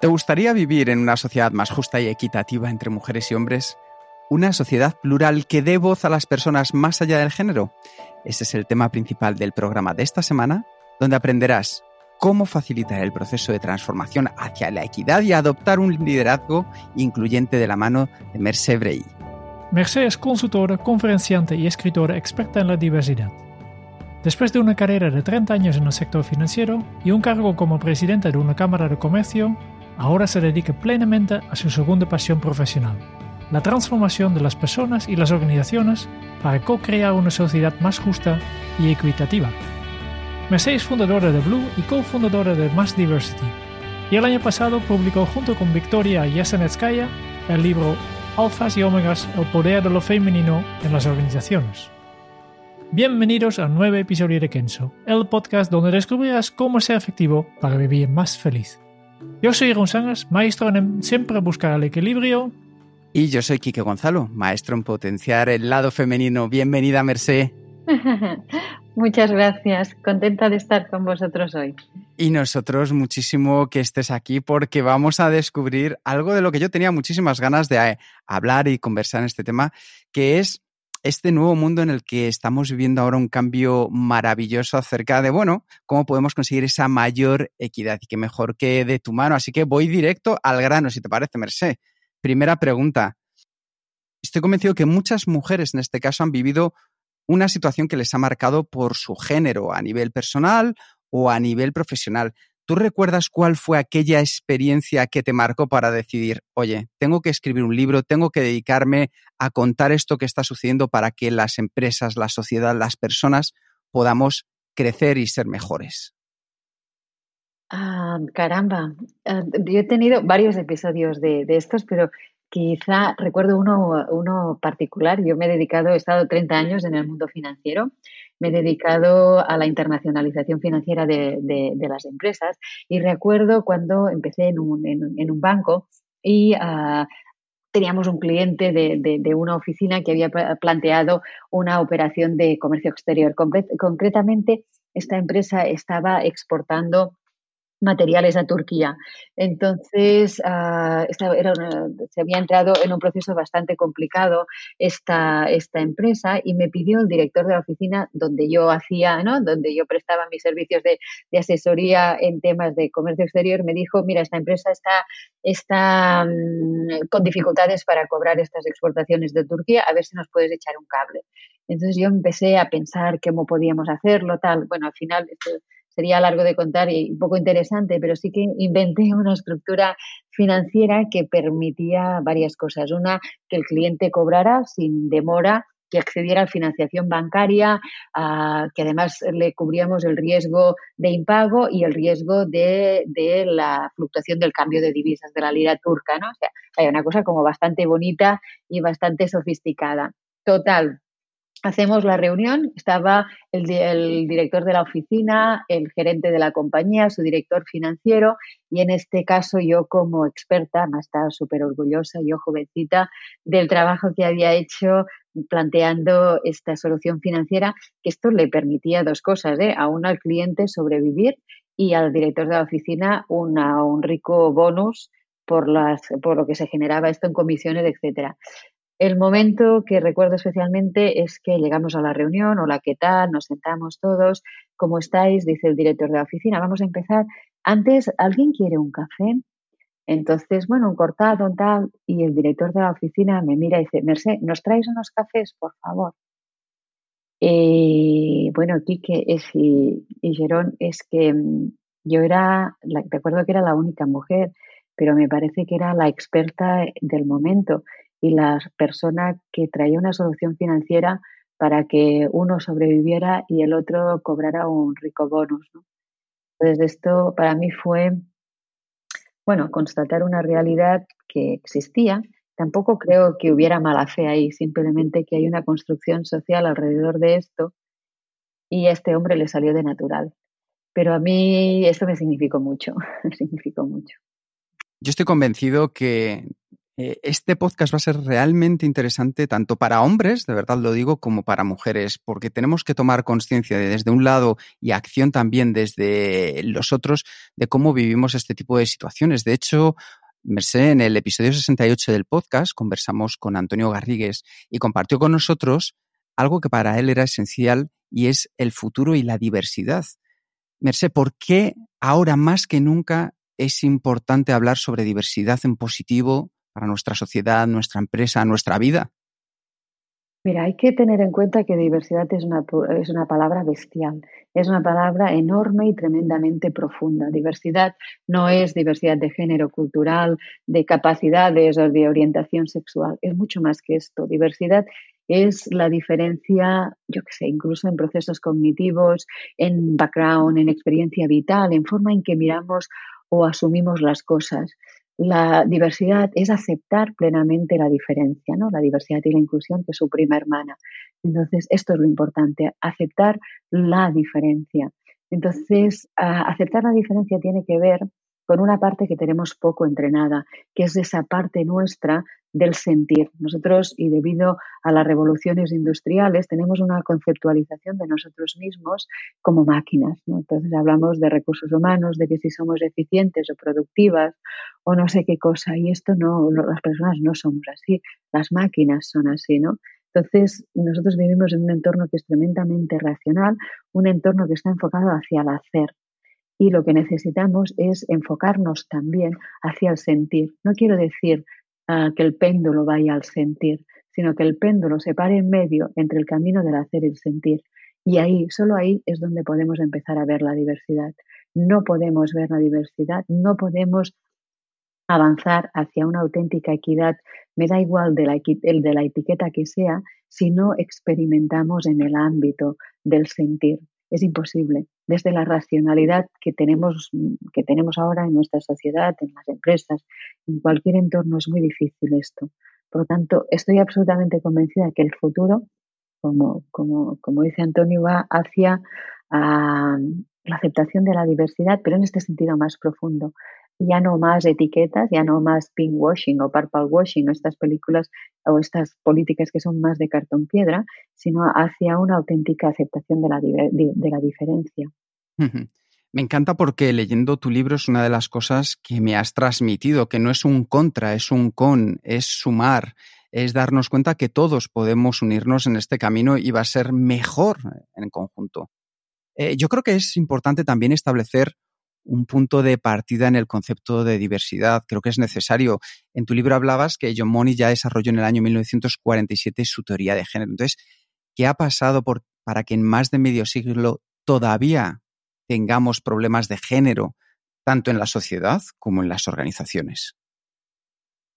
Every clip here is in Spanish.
¿Te gustaría vivir en una sociedad más justa y equitativa entre mujeres y hombres? ¿Una sociedad plural que dé voz a las personas más allá del género? Ese es el tema principal del programa de esta semana, donde aprenderás cómo facilitar el proceso de transformación hacia la equidad y adoptar un liderazgo incluyente de la mano de Mercé Brey. Mercé es consultora, conferenciante y escritora experta en la diversidad. Después de una carrera de 30 años en el sector financiero y un cargo como presidenta de una cámara de comercio, ahora se dedica plenamente a su segunda pasión profesional, la transformación de las personas y las organizaciones para co-crear una sociedad más justa y equitativa. Mercedes es fundadora de Blue y cofundadora de Mass Diversity, y el año pasado publicó junto con Victoria Yasenetskaya el libro Alfas y Omegas, el poder de lo femenino en las organizaciones. Bienvenidos a un nuevo episodio de Kenso, el podcast donde descubrirás cómo ser efectivo para vivir más feliz. Yo soy Ron maestro en siempre buscar el equilibrio y yo soy Quique Gonzalo, maestro en potenciar el lado femenino. Bienvenida, Mercé. Muchas gracias, contenta de estar con vosotros hoy. Y nosotros muchísimo que estés aquí porque vamos a descubrir algo de lo que yo tenía muchísimas ganas de eh, hablar y conversar en este tema, que es este nuevo mundo en el que estamos viviendo ahora un cambio maravilloso acerca de, bueno, cómo podemos conseguir esa mayor equidad y que mejor que de tu mano. Así que voy directo al grano, si te parece, Mercé. Primera pregunta. Estoy convencido que muchas mujeres en este caso han vivido una situación que les ha marcado por su género a nivel personal o a nivel profesional. ¿Tú recuerdas cuál fue aquella experiencia que te marcó para decidir, oye, tengo que escribir un libro, tengo que dedicarme a contar esto que está sucediendo para que las empresas, la sociedad, las personas podamos crecer y ser mejores? Ah, caramba, ah, yo he tenido varios episodios de, estos, pero quizá recuerdo uno, uno particular. Yo me he dedicado, he estado 30 años en el mundo financiero, me he dedicado a la internacionalización financiera de, las empresas y recuerdo cuando empecé en un, banco y ah, teníamos un cliente de, una oficina que había planteado una operación de comercio exterior. Concretamente, esta empresa estaba exportando materiales a Turquía. Entonces, ah, se había entrado en un proceso bastante complicado esta, empresa y me pidió el director de la oficina donde yo hacía, ¿no? donde yo prestaba mis servicios de, asesoría en temas de comercio exterior, me dijo, mira, esta empresa está, mm, con dificultades para cobrar estas exportaciones de Turquía, a ver si nos puedes echar un cable. Entonces yo empecé a pensar cómo podíamos hacerlo, tal. Bueno, al final sería largo de contar y poco interesante, pero sí que inventé una estructura financiera que permitía varias cosas. Una, que el cliente cobrara sin demora que accediera a financiación bancaria, que además le cubríamos el riesgo de impago y el riesgo de, de, la fluctuación del cambio de divisas de la lira turca, ¿no? O sea, hay una cosa como bastante bonita y bastante sofisticada. Total, hacemos la reunión, estaba el, director de la oficina, el gerente de la compañía, su director financiero y en este caso yo como experta, me estaba súper orgullosa, yo jovencita, del trabajo que había hecho planteando esta solución financiera, que esto le permitía dos cosas, ¿eh? a uno al cliente sobrevivir y al director de la oficina un rico bonus por, las, por lo que se generaba esto en comisiones, etcétera. El momento que recuerdo especialmente es que llegamos a la reunión, hola, ¿qué tal? Nos sentamos todos, ¿cómo estáis? Dice el director de la oficina, vamos a empezar. Antes, ¿alguien quiere un café? Entonces, bueno, un cortado, un tal, y el director de la oficina me mira y dice, Merced, ¿nos traes unos cafés, por favor? Y bueno, Quique es, y, y Gerón, es que mm, yo era, recuerdo que era la única mujer, pero me parece que era la experta del momento y la persona que traía una solución financiera para que uno sobreviviera y el otro cobrara un rico bonus. Entonces esto para mí fue, bueno, constatar una realidad que existía. Tampoco creo que hubiera mala fe ahí, simplemente que hay una construcción social alrededor de esto y a este hombre le salió de natural. Pero a mí esto me significó mucho, me significó mucho. Yo estoy convencido que este podcast va a ser realmente interesante tanto para hombres, de verdad lo digo, como para mujeres, porque tenemos que tomar conciencia de, desde un lado y acción también desde los otros de cómo vivimos este tipo de situaciones. De hecho, Merced, en el episodio 68 del podcast conversamos con Antonio Garrigues y compartió con nosotros algo que para él era esencial y es el futuro y la diversidad. Merced, ¿por qué ahora más que nunca es importante hablar sobre diversidad en positivo para nuestra sociedad, nuestra empresa, nuestra vida? Mira, hay que tener en cuenta que diversidad es una, es una palabra bestial, es una palabra enorme y tremendamente profunda. Diversidad no es diversidad de género, cultural, de capacidades o de orientación sexual, es mucho más que esto. Diversidad es la diferencia, yo qué sé, incluso en procesos cognitivos, en background, en experiencia vital, en forma en que miramos o asumimos las cosas. La diversidad es aceptar plenamente la diferencia, ¿no? La diversidad y la inclusión, que es su prima hermana. Entonces, esto es lo importante, aceptar la diferencia. Entonces, aceptar la diferencia tiene que ver con una parte que tenemos poco entrenada, que es esa parte nuestra del sentir. Nosotros, y debido a las revoluciones industriales, tenemos una conceptualización de nosotros mismos como máquinas. Entonces hablamos de recursos humanos, de que si somos eficientes o productivas o no sé qué cosa. Y esto no, las personas no somos así, las máquinas son así, ¿no? Entonces, nosotros vivimos en un entorno que es tremendamente racional, un entorno que está enfocado hacia el hacer, y lo que necesitamos es enfocarnos también hacia el sentir. No quiero decir ah, que el péndulo vaya al sentir, sino que el péndulo se pare en medio entre el camino del hacer y el sentir. Y ahí, solo ahí es donde podemos empezar a ver la diversidad. No podemos ver la diversidad, no podemos avanzar hacia una auténtica equidad, me da igual el de la etiqueta que sea, si no experimentamos en el ámbito del sentir. Es imposible desde la racionalidad que tenemos, que tenemos ahora en nuestra sociedad, en las empresas, en cualquier entorno, es muy difícil esto. Por lo tanto, estoy absolutamente convencida que el futuro, como, como, como dice Antonio, va hacia ah, la aceptación de la diversidad, pero en este sentido más profundo ya no más etiquetas, ya no más pink washing o purple washing o estas películas o estas políticas que son más de cartón piedra, sino hacia una auténtica aceptación de la, de la diferencia. Me encanta porque leyendo tu libro es una de las cosas que me has transmitido, que no es un contra, es un con, es sumar, es darnos cuenta que todos podemos unirnos en este camino y va a ser mejor en conjunto. Eh, yo creo que es importante también establecer un punto de partida en el concepto de diversidad. Creo que es necesario. En tu libro hablabas que John Money ya desarrolló en el año 1947 su teoría de género. Entonces, ¿qué ha pasado para que en más de medio siglo todavía tengamos problemas de género, tanto en la sociedad como en las organizaciones?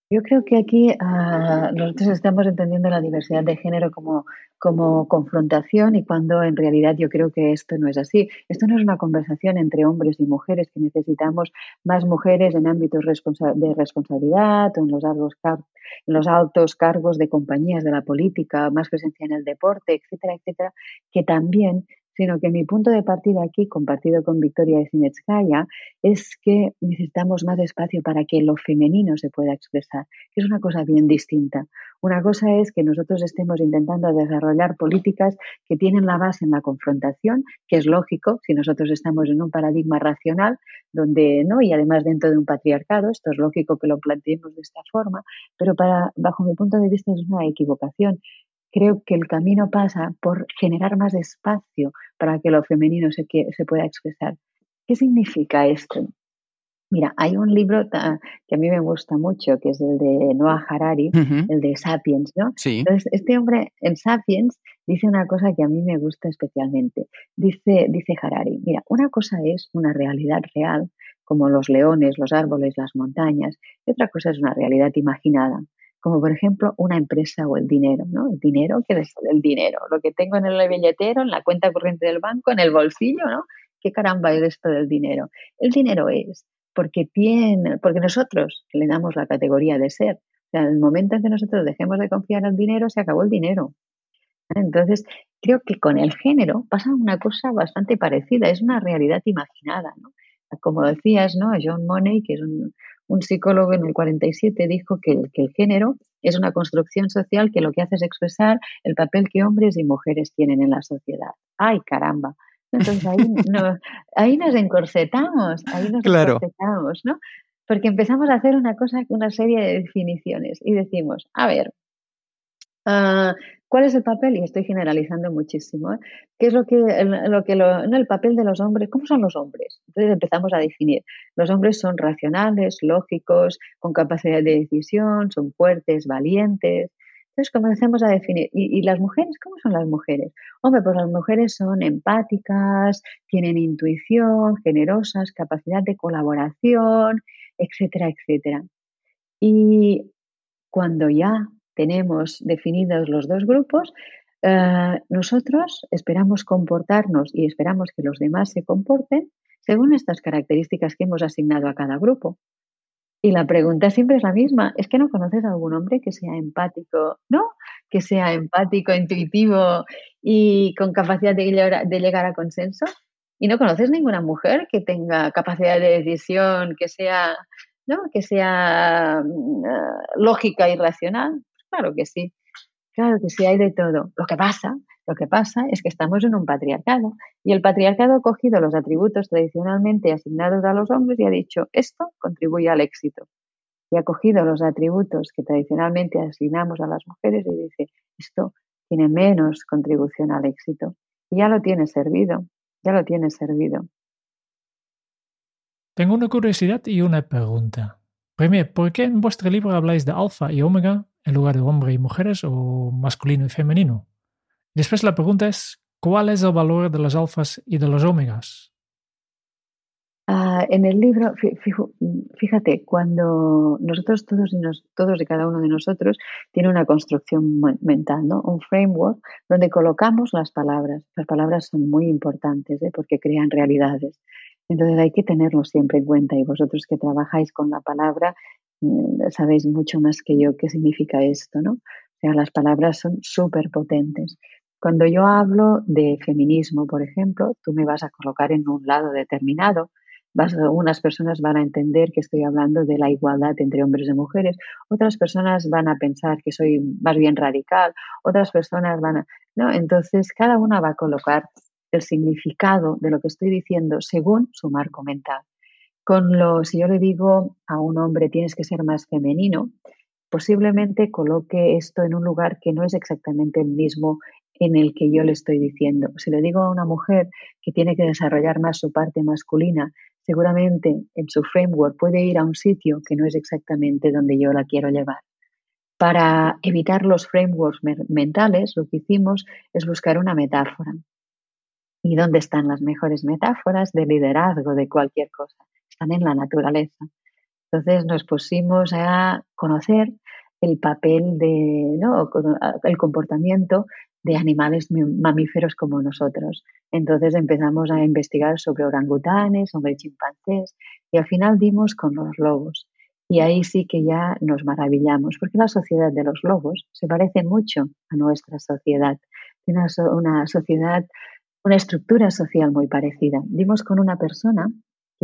Yo creo que aquí uh, nosotros estamos entendiendo la diversidad de género como, como confrontación y cuando en realidad yo creo que esto no es así. Esto no es una conversación entre hombres y mujeres, que necesitamos más mujeres en ámbitos de responsabilidad o en los, altos en los altos cargos de compañías de la política, más presencia en el deporte, etcétera, etcétera, que también sino que mi punto de partida aquí, compartido con Victoria Sinetskaya, es que necesitamos más espacio para que lo femenino se pueda expresar, que es una cosa bien distinta. Una cosa es que nosotros estemos intentando desarrollar políticas que tienen la base en la confrontación, que es lógico si nosotros estamos en un paradigma racional donde no y además dentro de un patriarcado, esto es lógico que lo planteemos de esta forma, pero para bajo mi punto de vista es una equivocación creo que el camino pasa por generar más espacio para que lo femenino se, se pueda expresar. ¿Qué significa esto? Mira, hay un libro que a mí me gusta mucho, que es el de Noah Harari, el de Sapiens, ¿no? Entonces, este hombre en Sapiens dice una cosa que a mí me gusta especialmente. Dice, dice Harari, mira, una cosa es una realidad real, como los leones, los árboles, las montañas, y otra cosa es una realidad imaginada, como por ejemplo una empresa o el dinero, ¿no? El dinero, ¿qué es el dinero? Lo que tengo en el billetero, en la cuenta corriente del banco, en el bolsillo, ¿no? ¿Qué caramba es esto del dinero? El dinero es porque tiene, porque nosotros le damos la categoría de ser. O en el momento en que nosotros dejemos de confiar en el dinero, se acabó el dinero. Entonces, creo que con el género pasa una cosa bastante parecida, es una realidad imaginada, ¿no? Como decías, ¿no? John Money, que es un, psicólogo en el 47, dijo que, que, el género es una construcción social que lo que hace es expresar el papel que hombres y mujeres tienen en la sociedad. ¡Ay, caramba! Entonces ahí, ahí nos encorsetamos, ahí nos encorsetamos, ¿no? Porque empezamos a hacer una cosa, una serie de definiciones y decimos, a ver, uh, ¿Cuál es el papel? Y estoy generalizando muchísimo. ¿eh? ¿Qué es lo que, lo que no, el papel de los hombres? ¿Cómo son los hombres? Entonces empezamos a definir. Los hombres son racionales, lógicos, con capacidad de decisión, son fuertes, valientes. Entonces comencemos a definir. ¿Y, ¿Y, las mujeres? ¿Cómo son las mujeres? Hombre, pues las mujeres son empáticas, tienen intuición, generosas, capacidad de colaboración, etcétera, etcétera. Y cuando ya tenemos definidos los dos grupos, eh, nosotros esperamos comportarnos y esperamos que los demás se comporten según estas características que hemos asignado a cada grupo. Y la pregunta siempre es la misma. ¿Es que no conoces a algún hombre que sea empático, no? Que sea empático, intuitivo y con capacidad de llegar, a consenso. ¿Y no conoces ninguna mujer que tenga capacidad de decisión, que sea, ¿no? que sea mm, eh, lógica y racional? Claro que sí, claro que sí, hay de todo. Lo que pasa, lo que pasa es que estamos en un patriarcado y el patriarcado ha cogido los atributos tradicionalmente asignados a los hombres y ha dicho, esto contribuye al éxito. Y ha cogido los atributos que tradicionalmente asignamos a las mujeres y dice, esto tiene menos contribución al éxito. Y ya lo tiene servido, ya lo tiene servido. Tengo una curiosidad y una pregunta. Primero, ¿por qué en vuestro libro habláis de alfa y omega en lugar de hombre y mujeres o masculino y femenino? Después la pregunta es, ¿cuál es el valor de los alfas y de los omegas? Ah, en el libro, fíjate, cuando nosotros todos y, todos y cada uno de nosotros tiene una construcción mental, ¿no? un framework donde colocamos las palabras. Las palabras son muy importantes ¿eh? porque crean realidades. Entonces hay que tenerlo siempre en cuenta y vosotros que trabajáis con la palabra sabéis mucho más que yo qué significa esto, ¿no? O sea, las palabras son súper potentes. Cuando yo hablo de feminismo, por ejemplo, tú me vas a colocar en un lado determinado. Vas, unas personas van a entender que estoy hablando de la igualdad entre hombres y mujeres, otras personas van a pensar que soy más bien radical, otras personas van a... ¿no? Entonces, cada una va a colocar el significado de lo que estoy diciendo según su marco mental. Con lo, si yo le digo a un hombre tienes que ser más femenino, posiblemente coloque esto en un lugar que no es exactamente el mismo en el que yo le estoy diciendo. Si le digo a una mujer que tiene que desarrollar más su parte masculina, seguramente en su framework puede ir a un sitio que no es exactamente donde yo la quiero llevar. Para evitar los frameworks mentales, lo que hicimos es buscar una metáfora. ¿Y dónde están las mejores metáforas de liderazgo de cualquier cosa? Están en la naturaleza. Entonces nos pusimos a conocer el papel de, ¿no? el comportamiento de animales mamíferos como nosotros. Entonces empezamos a investigar sobre orangutanes, sobre chimpancés y al final dimos con los lobos. Y ahí sí que ya nos maravillamos, porque la sociedad de los lobos se parece mucho a nuestra sociedad. Una, una sociedad una estructura social muy parecida. Vimos con una persona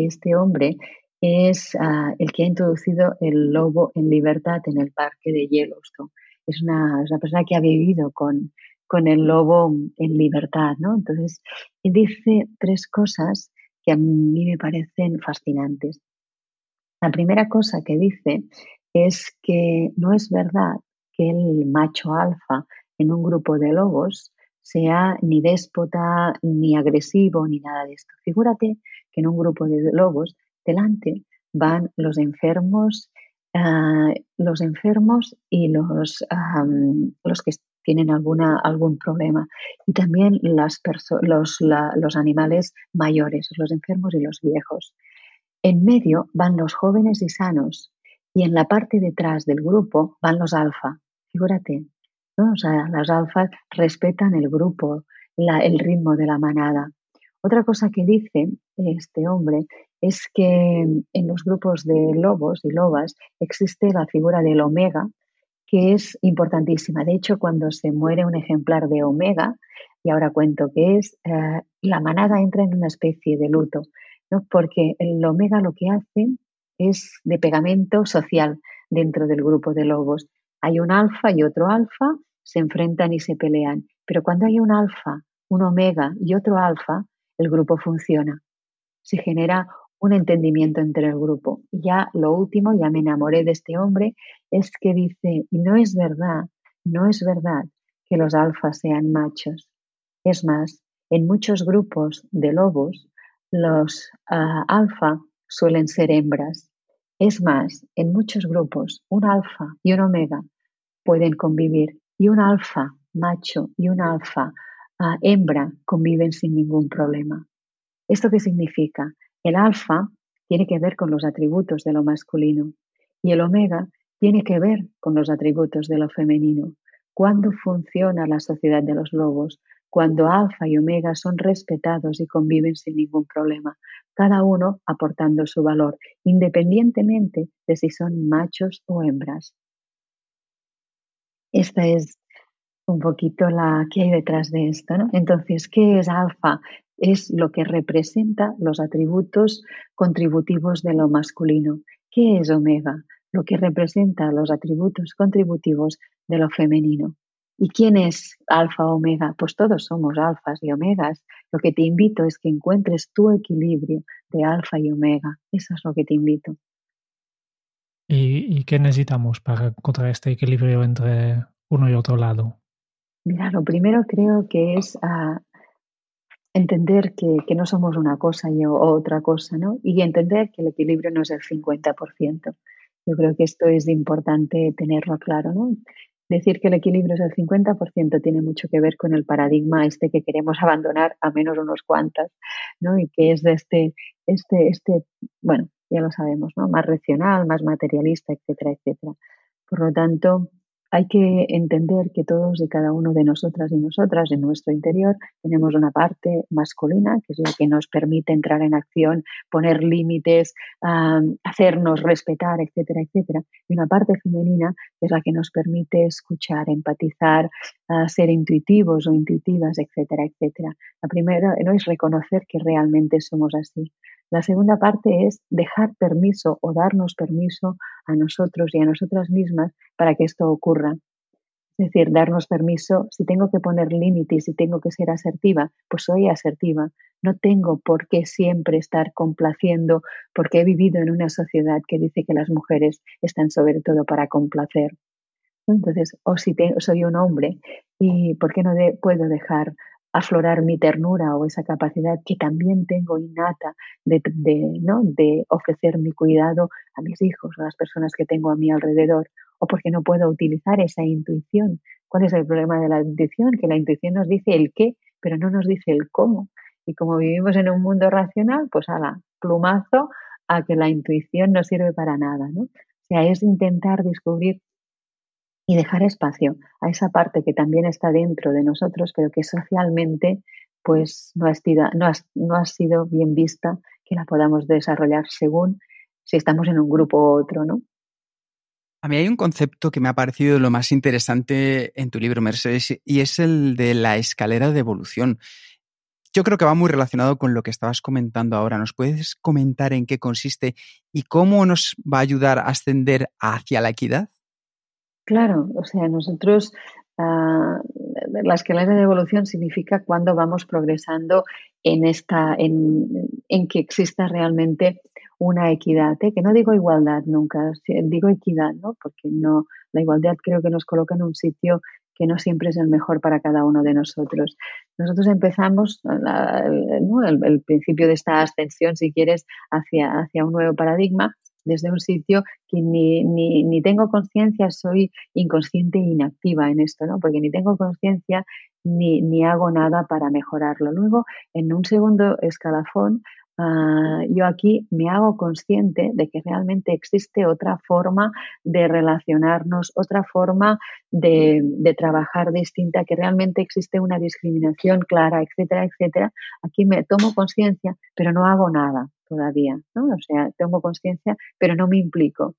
este hombre es ah, el que ha introducido el lobo en libertad en el parque de Yellowstone. Es una, persona que ha vivido con, con el lobo en libertad, ¿no? Entonces, dice tres cosas que a mí me parecen fascinantes. La primera cosa que dice es que no es verdad que el macho alfa en un grupo de lobos sea ni déspota, ni agresivo, ni nada de esto. Figúrate que en un grupo de lobos delante van los enfermos, ah, los enfermos y los, los que tienen alguna, algún problema. Y también las los, los animales mayores, los enfermos y los viejos. En medio van los jóvenes y sanos y en la parte detrás del grupo van los alfa. Figúrate, ¿no? O sea, los alfas respetan el grupo, el ritmo de la manada. Otra cosa que dice este hombre es que en los grupos de lobos y lobas existe la figura del omega, que es importantísima. De hecho, cuando se muere un ejemplar de omega, y ahora cuento que es, eh, la manada entra en una especie de luto, ¿no? porque el omega lo que hace es de pegamento social dentro del grupo de lobos. Hay un alfa y otro alfa, se enfrentan y se pelean, pero cuando hay un alfa, un omega y otro alfa, el grupo funciona. Se genera un entendimiento entre el grupo. Y ya lo último, ya me enamoré de este hombre, es que dice, no es verdad, no es verdad que los alfas sean machos. Es más, en muchos grupos de lobos, los uh, alfa suelen ser hembras. Es más, en muchos grupos, un alfa y un omega pueden convivir y un alfa macho y un alfa uh, hembra conviven sin ningún problema. ¿Esto qué significa? El alfa tiene que ver con los atributos de lo masculino y el omega tiene que ver con los atributos de lo femenino. ¿Cuándo funciona la sociedad de los lobos? Cuando alfa y omega son respetados y conviven sin ningún problema, cada uno aportando su valor, independientemente de si son machos o hembras. Esta es un poquito la que hay detrás de esto. Entonces, ¿qué es alfa? Es lo que representa los atributos contributivos de lo masculino. ¿Qué es omega? Lo que representa los atributos contributivos de lo femenino. ¿Y quién es alfa o omega? Pues todos somos alfas y omegas. Lo que te invito es que encuentres tu equilibrio de alfa y omega. Eso es lo que te invito. ¿Y, qué necesitamos para encontrar este equilibrio entre uno y otro lado? Mira, lo primero creo que es ah, entender que, no somos una cosa y otra cosa, ¿no? Y entender que el equilibrio no es el 50%. Yo creo que esto es importante tenerlo claro, ¿no? Decir que el equilibrio es el 50% tiene mucho que ver con el paradigma este que queremos abandonar a menos unos cuantas, ¿no? Y que es de este, este, este, bueno, ya lo sabemos, ¿no? Más racional, más materialista, etcétera, etcétera. Por lo tanto, hay que entender que todos y cada uno de nosotras y nosotras en nuestro interior tenemos una parte masculina, que es la que nos permite entrar en acción, poner límites, hacernos respetar, etcétera, etcétera. Y una parte femenina, que es la que nos permite escuchar, empatizar, ser intuitivos o intuitivas, etcétera, etcétera. La primera no es reconocer que realmente somos así. La segunda parte es dejar permiso o darnos permiso a nosotros y a nosotras mismas para que esto ocurra. Es decir, darnos permiso, si tengo que poner límites, si tengo que ser asertiva, pues soy asertiva. No tengo por qué siempre estar complaciendo, porque he vivido en una sociedad que dice que las mujeres están sobre todo para complacer. Entonces, o si soy un hombre, ¿y por qué no puedo dejar aflorar mi ternura o esa capacidad que también tengo innata de, ¿no? de ofrecer mi cuidado a mis hijos a las personas que tengo a mi alrededor, o porque no puedo utilizar esa intuición. ¿Cuál es el problema de la intuición? Que la intuición nos dice el qué, pero no nos dice el cómo. Y como vivimos en un mundo racional, pues a la plumazo a que la intuición no sirve para nada, ¿no? O sea, es intentar descubrir y dejar espacio a esa parte que también está dentro de nosotros, pero que socialmente pues no ha, sido, no ha, sido bien vista que la podamos desarrollar según si estamos en un grupo u otro, ¿no? A mí hay un concepto que me ha parecido lo más interesante en tu libro, Mercedes, y es el de la escalera de evolución. Yo creo que va muy relacionado con lo que estabas comentando ahora. ¿Nos puedes comentar en qué consiste y cómo nos va a ayudar a ascender hacia la equidad? Claro, o sea, nosotros ah, la escalera de evolución significa cuando vamos progresando en esta, en, que exista realmente una equidad, ¿eh? que no digo igualdad nunca, digo equidad, ¿no? Porque no, la igualdad creo que nos coloca en un sitio que no siempre es el mejor para cada uno de nosotros. Nosotros empezamos el, el, principio de esta ascensión, si quieres, hacia, hacia un nuevo paradigma desde un sitio que ni, ni, ni tengo conciencia, soy inconsciente e inactiva en esto, ¿no? Porque ni tengo conciencia ni, ni hago nada para mejorarlo. Luego, en un segundo escalafón, Ah, yo aquí me hago consciente de que realmente existe otra forma de relacionarnos, otra forma de, trabajar distinta, que realmente existe una discriminación clara, etcétera, etcétera. Aquí me tomo conciencia, pero no hago nada todavía, ¿no? O sea, tomo conciencia, pero no me implico.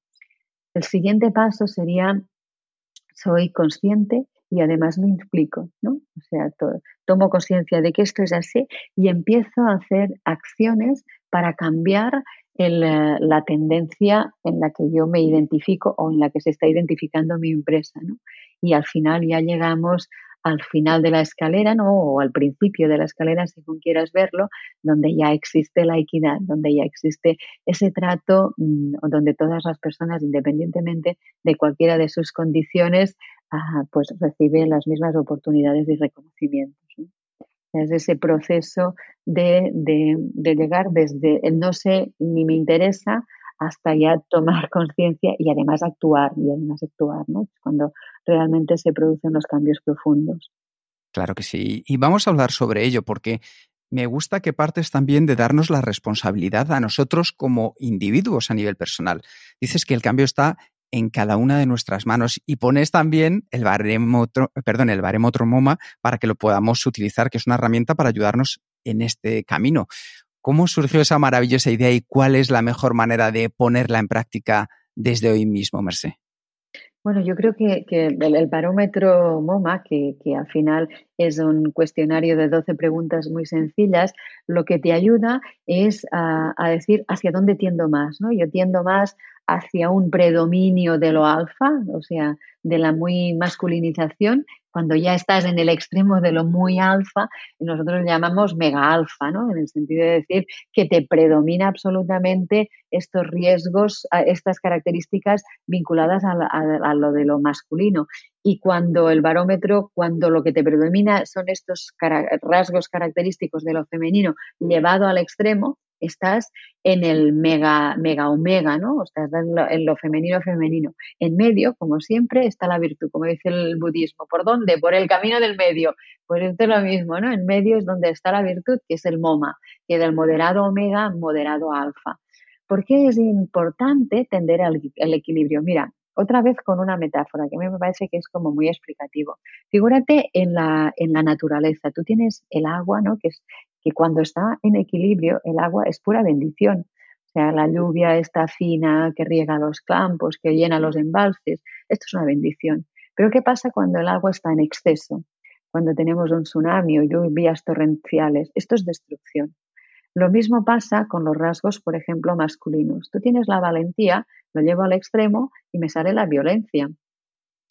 El siguiente paso sería, soy consciente y además me implico, ¿no? O sea, tomo conciencia de que esto es así y empiezo a hacer acciones para cambiar eh, la tendencia en la que yo me identifico o en la que se está identificando mi empresa, ¿no? Y al final ya llegamos al final de la escalera, ¿no? O al principio de la escalera, según quieras verlo, donde ya existe la equidad, donde ya existe ese trato, mm, donde todas las personas, independientemente de cualquiera de sus condiciones, pues recibe las mismas oportunidades y reconocimientos. Es ese proceso de, llegar desde el no sé ni me interesa hasta ya tomar conciencia y además actuar, y además actuar, ¿no? Cuando realmente se producen los cambios profundos. Claro que sí. Y vamos a hablar sobre ello porque me gusta que partes también de darnos la responsabilidad a nosotros como individuos a nivel personal. Dices que el cambio está en cada una de nuestras manos y pones también el barómetro, perdón, el MoMA para que lo podamos utilizar, que es una herramienta para ayudarnos en este camino. ¿Cómo surgió esa maravillosa idea y cuál es la mejor manera de ponerla en práctica desde hoy mismo, Mercé? Bueno, yo creo que, el, barómetro MoMA, que, al final es un cuestionario de 12 preguntas muy sencillas, lo que te ayuda es a, a, decir hacia dónde tiendo más. ¿no? Yo tiendo más hacia un predominio de lo alfa, o sea, de la muy masculinización, cuando ya estás en el extremo de lo muy alfa, nosotros llamamos mega alfa, ¿no? En el sentido de decir que te predomina absolutamente estos riesgos, estas características vinculadas a, lo de lo masculino. Y cuando el barómetro, cuando lo que te predomina son estos rasgos característicos de lo femenino llevado al extremo, estás en el mega, mega omega, ¿no? estás en lo, femenino femenino. En medio, como siempre, está la virtud, como dice el budismo. ¿Por dónde? Por el camino del medio. Pues esto es lo mismo, ¿no? En medio es donde está la virtud, que es el moma, que del moderado omega, moderado alfa. ¿Por qué es importante tender al, equilibrio? Mira, otra vez con una metáfora que a mí me parece que es como muy explicativo. Figúrate en la, en la naturaleza. Tú tienes el agua, ¿no? Que es que cuando está en equilibrio el agua es pura bendición. O sea, la lluvia está fina, que riega los campos, que llena los embalses. Esto es una bendición. Pero ¿qué pasa cuando el agua está en exceso? Cuando tenemos un tsunami o lluvias torrenciales. Esto es destrucción. Lo mismo pasa con los rasgos, por ejemplo, masculinos. Tú tienes la valentía, lo llevo al extremo y me sale la violencia.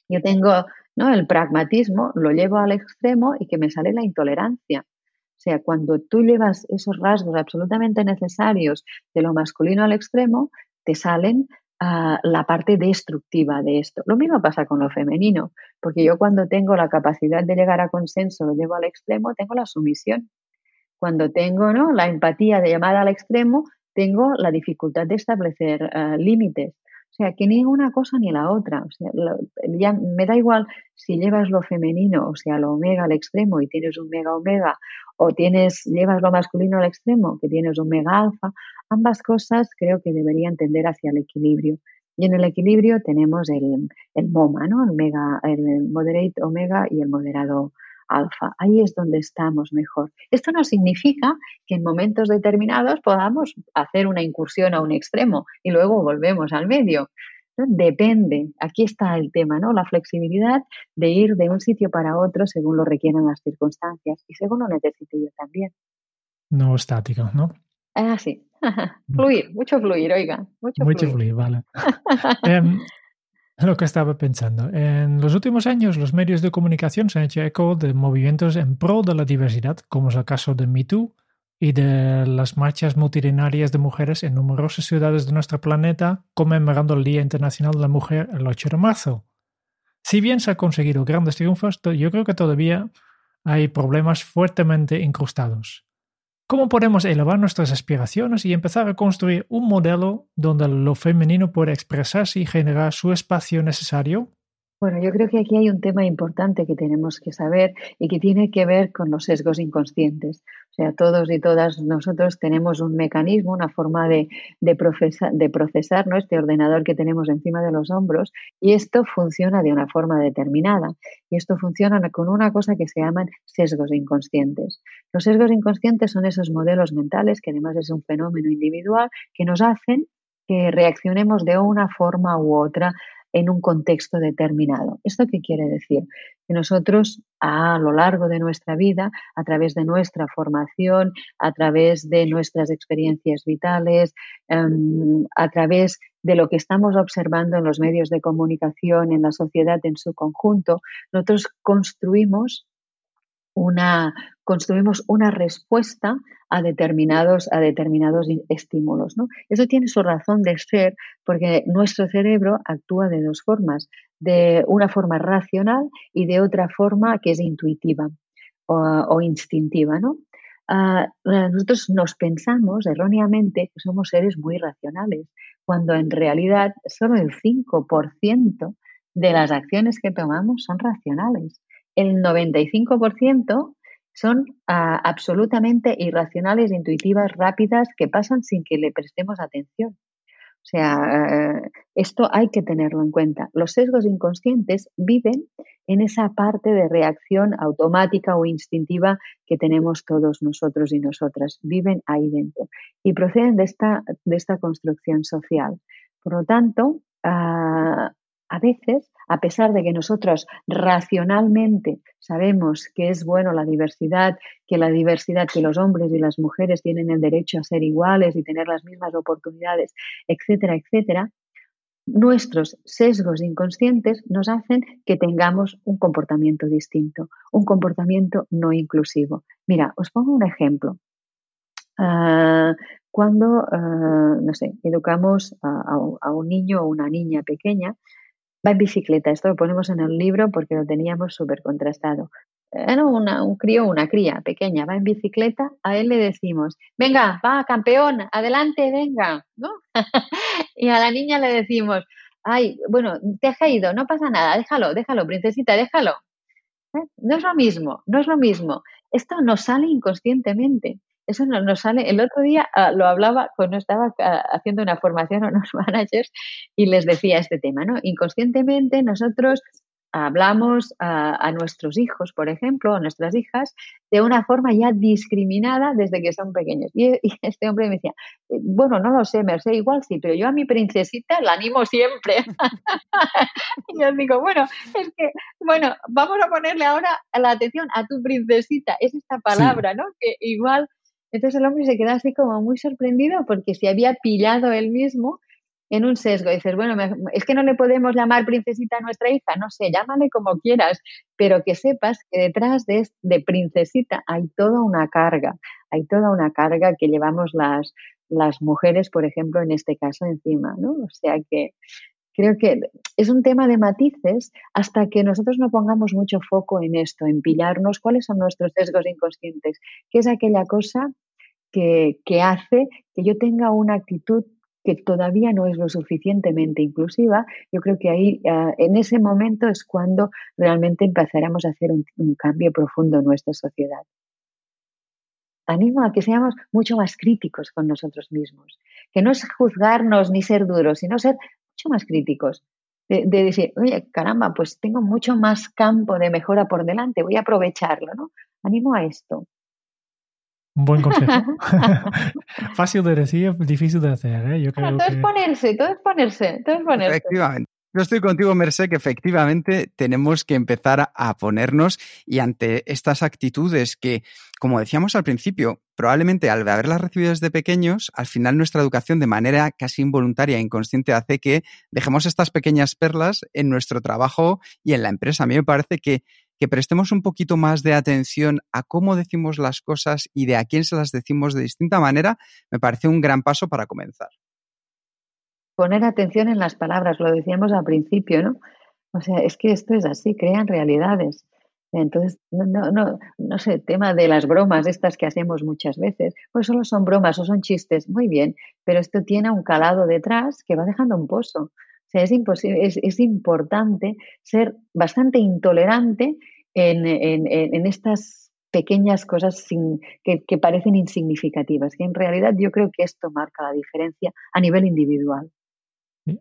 Yo tengo ¿no? el pragmatismo, lo llevo al extremo y que me sale la intolerancia. O sea, cuando tú llevas esos rasgos absolutamente necesarios de lo masculino al extremo, te salen ah, la parte destructiva de esto. Lo mismo pasa con lo femenino, porque yo cuando tengo la capacidad de llegar a consenso, lo llevo al extremo, tengo la sumisión. Cuando tengo ¿no? la empatía de llamar al extremo, tengo la dificultad de establecer ah, límites. O sea, que ni una cosa ni la otra. O sea, ya me da igual si llevas lo femenino, o sea, lo omega al extremo y tienes un mega omega, o tienes, llevas lo masculino al extremo, que tienes un mega alfa. Ambas cosas creo que deberían tender hacia el equilibrio. Y en el equilibrio tenemos el, el MOMA, ¿no? El, mega, el moderate omega y el moderado alfa. Ahí es donde estamos mejor. Esto no significa que en momentos determinados podamos hacer una incursión a un extremo y luego volvemos al medio. Depende, aquí está el tema, ¿no? La flexibilidad de ir de un sitio para otro según lo requieran las circunstancias y según lo necesite yo también. No estático, ¿no? Ah, sí. fluir, mucho fluir, oiga. Mucho, mucho fluir. vale. Em, lo que estaba pensando. En los últimos años, los medios de comunicación se han hecho eco de movimientos en pro de la diversidad, como es el caso de MeToo y de las marchas multitudinarias de mujeres en numerosas ciudades de nuestro planeta, conmemorando el Día Internacional de la Mujer el 8 de marzo. Si bien se han conseguido grandes triunfos, yo creo que todavía hay problemas fuertemente incrustados. ¿Cómo podemos elevar nuestras aspiraciones y empezar a construir un modelo donde lo femenino pueda expresarse y generar su espacio necesario? Bueno, yo creo que aquí hay un tema importante que tenemos que saber y que tiene que ver con los sesgos inconscientes. O sea, todos y todas nosotros tenemos un mecanismo, una forma de, de, procesar ¿no? este ordenador que tenemos encima de los hombros y esto funciona de una forma determinada. Y esto funciona con una cosa que se llaman sesgos inconscientes. Los sesgos inconscientes son esos modelos mentales, que además es un fenómeno individual, que nos hacen que reaccionemos de una forma u otra en un contexto determinado. ¿Esto qué quiere decir? Que nosotros a lo largo de nuestra vida, a través de nuestra formación, a través de nuestras experiencias vitales, em, a través de lo que estamos observando en los medios de comunicación, en la sociedad en su conjunto, nosotros construimos construimos una respuesta a determinados, a determinados estímulos. Eso tiene su razón de ser porque nuestro cerebro actúa de dos formas, de una forma racional y de otra forma que es intuitiva o, instintiva. Ah, nosotros nos pensamos erróneamente que somos seres muy racionales, cuando en realidad solo el 5% de las acciones que tomamos son racionales el 95% son ah, absolutamente irracionales, intuitivas, rápidas, que pasan sin que le prestemos atención. O sea, esto hay que tenerlo en cuenta. Los sesgos inconscientes viven en esa parte de reacción automática o instintiva que tenemos todos nosotros y nosotras. Viven ahí dentro y proceden de esta, de esta construcción social. Por lo tanto, ah, a veces, a pesar de que nosotros racionalmente sabemos que es bueno la diversidad, que la diversidad, que los hombres y las mujeres tienen el derecho a ser iguales y tener las mismas oportunidades, etcétera, etcétera, nuestros sesgos inconscientes nos hacen que tengamos un comportamiento distinto, un comportamiento no inclusivo. Mira, os pongo un ejemplo. Ah, cuando, ah, no sé, educamos a, un niño o una niña pequeña, Va en bicicleta, esto lo ponemos en el libro porque lo teníamos súper contrastado. Era un crío, una cría pequeña, va en bicicleta, a él le decimos, venga, va, campeón, adelante, venga, ¿no? y a la niña le decimos, ay, bueno, te has caído, no pasa nada, déjalo, déjalo, princesita, déjalo. ¿Eh? No es lo mismo, no es lo mismo. Esto nos sale inconscientemente. Eso no nos sale. El otro día ah, lo hablaba cuando estaba ah, haciendo una formación a unos managers y les decía este tema, ¿no? Inconscientemente nosotros hablamos a, nuestros hijos, por ejemplo, a nuestras hijas, de una forma ya discriminada desde que son pequeños. Y, este hombre me decía, bueno, no lo sé, Merced, igual sí, pero yo a mi princesita la animo siempre. y yo digo, bueno, es que, bueno, vamos a ponerle ahora la atención a tu princesita, es esta palabra, ¿no? Que igual entonces el hombre se queda así como muy sorprendido porque se había pillado él mismo en un sesgo. dices, bueno, es que no le podemos llamar princesita a nuestra hija, no sé, llámale como quieras, pero que sepas que detrás de, de princesita hay toda una carga, hay toda una carga que llevamos las, las mujeres, por ejemplo, en este caso encima, ¿no? O sea que creo que es un tema de matices hasta que nosotros no pongamos mucho foco en esto, en pillarnos cuáles son nuestros sesgos inconscientes, qué es aquella cosa que, hace que yo tenga una actitud que todavía no es lo suficientemente inclusiva, yo creo que ahí, ah, en ese momento es cuando realmente empezaremos a hacer un, cambio profundo en nuestra sociedad. Animo a que seamos mucho más críticos con nosotros mismos, que no es juzgarnos ni ser duros, sino ser más críticos. De, decir, oye, caramba, pues tengo mucho más campo de mejora por delante, voy a aprovecharlo, ¿no? Animo a esto. Un buen consejo. Fácil de decir, difícil de hacer, ¿eh? Yo creo todo es ponerse, todo es ponerse, todo es ponerse. Efectivamente. Yo estoy contigo, Merced, que efectivamente tenemos que empezar a ponernos y ante estas actitudes que, como decíamos al principio, probablemente al haberlas recibido desde pequeños, al final nuestra educación de manera casi involuntaria e inconsciente hace que dejemos estas pequeñas perlas en nuestro trabajo y en la empresa. A mí me parece que, que prestemos un poquito más de atención a cómo decimos las cosas y de a quién se las decimos de distinta manera, me parece un gran paso para comenzar poner atención en las palabras, lo decíamos al principio, ¿no? O sea, es que esto es así, crean realidades. Entonces, no, no, no, no sé, tema de las bromas estas que hacemos muchas veces, pues solo son bromas o son chistes, muy bien, pero esto tiene un calado detrás que va dejando un pozo. O sea, es, imposible, es, importante ser bastante intolerante en, en, estas pequeñas cosas que, que, parecen insignificativas, que en realidad yo creo que esto marca la diferencia a nivel individual.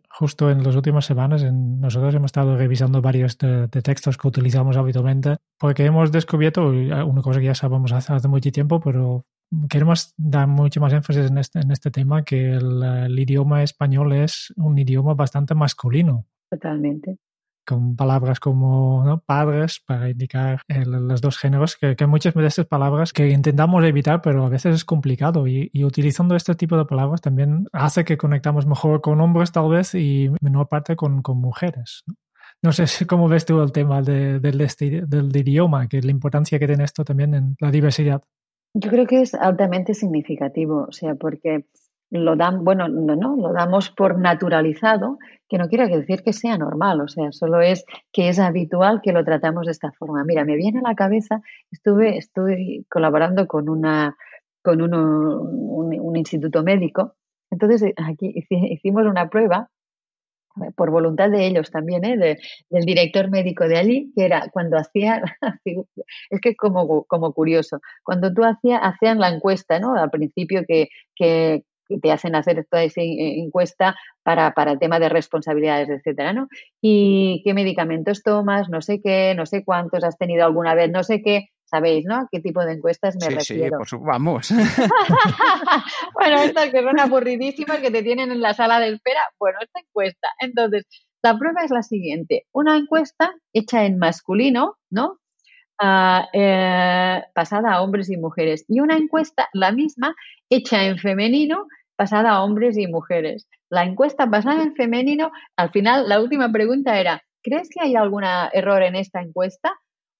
Justo en las últimas semanas nosotros hemos estado revisando varios de, textos que utilizamos habitualmente porque hemos descubierto una cosa que ya sabemos hace, hace mucho tiempo, pero queremos dar mucho más énfasis en este, en este tema, que el, idioma español es un idioma bastante masculino. Totalmente con palabras como padres para indicar los dos géneros, que, hay muchas estas palabras que intentamos evitar, pero a veces es complicado y, utilizando este tipo de palabras también hace que conectamos mejor con hombres tal vez y menor parte con, con mujeres. ¿no? sé cómo ves tú el tema de, del, del idioma, que la importancia que tiene esto también en la diversidad. Yo creo que es altamente significativo, o sea, porque lo dan, bueno, no, no, lo damos por naturalizado, que no quiere decir que sea normal, o sea, solo es que es habitual que lo tratamos de esta forma. Mira, me viene a la cabeza, estuve, estuve colaborando con una, con uno, un, instituto médico, entonces aquí hicimos una prueba por voluntad de ellos también, ¿eh? del director médico de allí, que era cuando hacía, es que como, como curioso, cuando tú hacías, hacían la encuesta, ¿no? Al principio que, que, te hacen hacer toda esa encuesta para, para el tema de responsabilidades, etcétera, ¿no? Y qué medicamentos tomas, no sé qué, no sé cuántos has tenido alguna vez, no sé qué, sabéis, ¿no? ¿Qué tipo de encuestas me refiero? Sí, pues vamos. bueno, estas que son aburridísimas que te tienen en la sala de espera, bueno, esta encuesta. Entonces, la prueba es la siguiente, una encuesta hecha en masculino, ¿no? Eh, pasada a hombres y mujeres. Y una encuesta, la misma, hecha en femenino, pasada a hombres y mujeres. La encuesta basada en femenino, al final la última pregunta era, ¿crees que hay algún error en esta encuesta?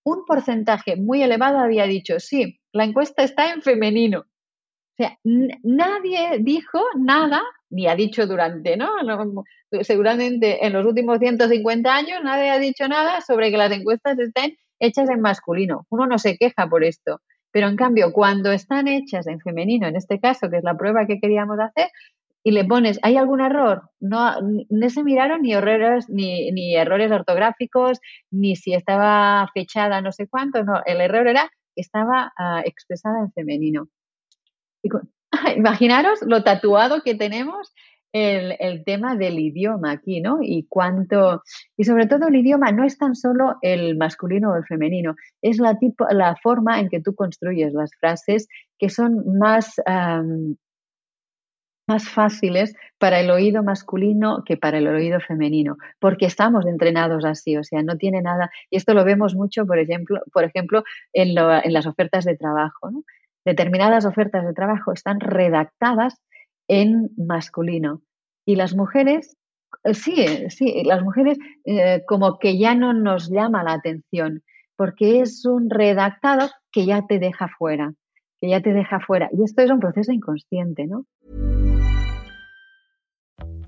Un porcentaje muy elevado había dicho, sí, la encuesta está en femenino. O sea, nadie dijo nada, ni ha dicho durante, ¿no? Seguramente en los últimos 150 años nadie ha dicho nada sobre que las encuestas estén hechas en masculino. Uno no se queja por esto. Pero en cambio, cuando están hechas en femenino, en este caso, que es la prueba que queríamos hacer, y le pones, ¿hay algún error? No, no se miraron ni errores, ni, errores ortográficos, ni si estaba fechada no sé cuánto, no, el error era que estaba ah, expresada en femenino. imaginaros lo tatuado que tenemos el, el, tema del idioma aquí, ¿no? Y cuánto, y sobre todo el idioma no es tan solo el masculino o el femenino, es la, tipo, la forma en que tú construyes las frases que son más, más fáciles para el oído masculino que para el oído femenino, porque estamos entrenados así, o sea, no tiene nada, y esto lo vemos mucho, por ejemplo, por ejemplo en, en las ofertas de trabajo, ¿no? Determinadas ofertas de trabajo están redactadas en masculino. Y las mujeres, eh, sí, sí, las mujeres eh, como que ya no nos llama la atención, porque es un redactado que ya te deja fuera, que ya te deja fuera. Y esto es un proceso inconsciente, ¿no?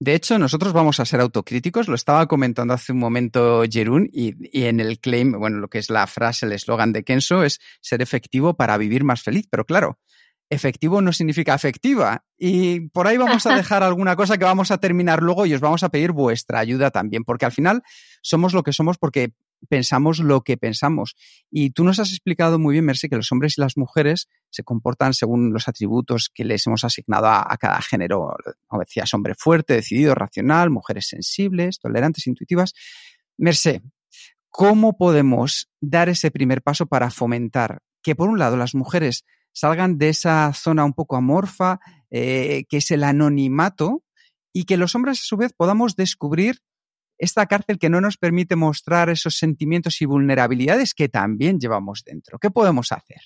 De hecho, nosotros vamos a ser autocríticos, lo estaba comentando hace un momento Jerún, y, y, en el claim, bueno, lo que es la frase, el eslogan de Kenso es ser efectivo para vivir más feliz, pero claro, efectivo no significa efectiva. Y por ahí vamos a dejar alguna cosa que vamos a terminar luego y os vamos a pedir vuestra ayuda también, porque al final somos lo que somos porque pensamos lo que pensamos. Y tú nos has explicado muy bien, Mercy, que los hombres y las mujeres se comportan según los atributos que les hemos asignado a, cada género. Como decías, hombre fuerte, decidido, racional, mujeres sensibles, tolerantes, intuitivas. Merced, ¿cómo podemos dar ese primer paso para fomentar que, por un lado, las mujeres salgan de esa zona un poco amorfa, eh, que es el anonimato, y que los hombres a su vez podamos descubrir esta cárcel que no nos permite mostrar esos sentimientos y vulnerabilidades que también llevamos dentro. ¿Qué podemos hacer?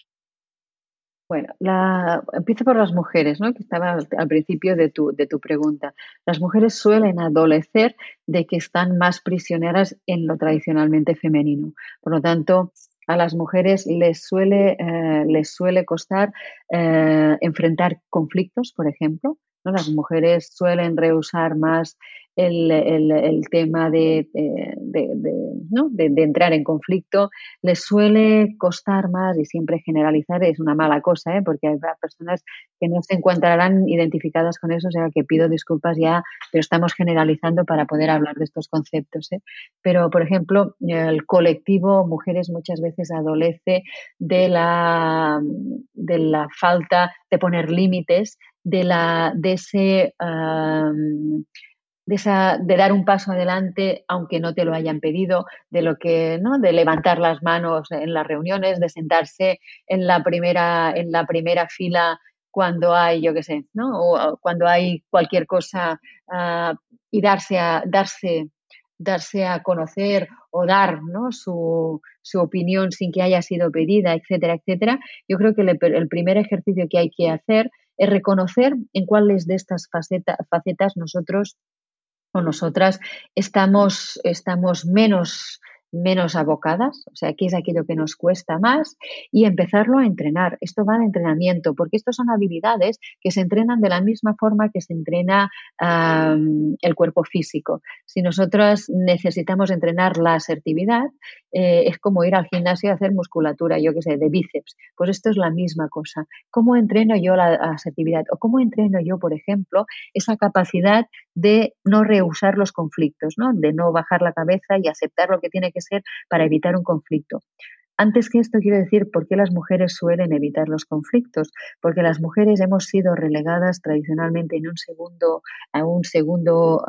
Bueno, la, empiezo por las mujeres, ¿no? que estaba al, principio de tu, de tu pregunta. Las mujeres suelen adolecer de que están más prisioneras en lo tradicionalmente femenino. Por lo tanto, a las mujeres les suele, eh, les suele costar eh, enfrentar conflictos, por ejemplo. Las mujeres suelen rehusar más el, el, tema de, de, entrar en conflicto, les suele costar más y siempre generalizar es una mala cosa, ¿eh? porque hay personas que no se encontrarán identificadas con eso, o sea que pido disculpas ya, pero estamos generalizando para poder hablar de estos conceptos. ¿eh? Pero, por ejemplo, el colectivo mujeres muchas veces adolece de la, de la falta de poner límites, de, la, de ese de, esa, de dar un paso adelante aunque no te lo hayan pedido, de lo que, ¿no? de levantar las manos en las reuniones, de sentarse en la primera, en la primera fila cuando hay, yo qué sé, ¿no? O cuando hay cualquier cosa uh, y darse a, darse, darse a conocer o dar ¿no? su, su, opinión sin que haya sido pedida, etcétera, etcétera. Yo creo que el primer ejercicio que hay que hacer es reconocer en cuáles de estas facetas nosotros o nosotras estamos, estamos menos menos abocadas, o sea, qué es aquello que nos cuesta más y empezarlo a entrenar. Esto va de entrenamiento, porque estas son habilidades que se entrenan de la misma forma que se entrena el cuerpo físico. Si nosotras necesitamos entrenar la asertividad, eh, es como ir al gimnasio a hacer musculatura, yo qué sé, de bíceps. Pues esto es la misma cosa. ¿Cómo entreno yo la asertividad? ¿O cómo entreno yo, por ejemplo, esa capacidad de no rehusar los conflictos, ¿no? de no bajar la cabeza y aceptar lo que tiene que ser para evitar un conflicto. Antes que esto quiero decir por qué las mujeres suelen evitar los conflictos, porque las mujeres hemos sido relegadas tradicionalmente en un segundo, a un segundo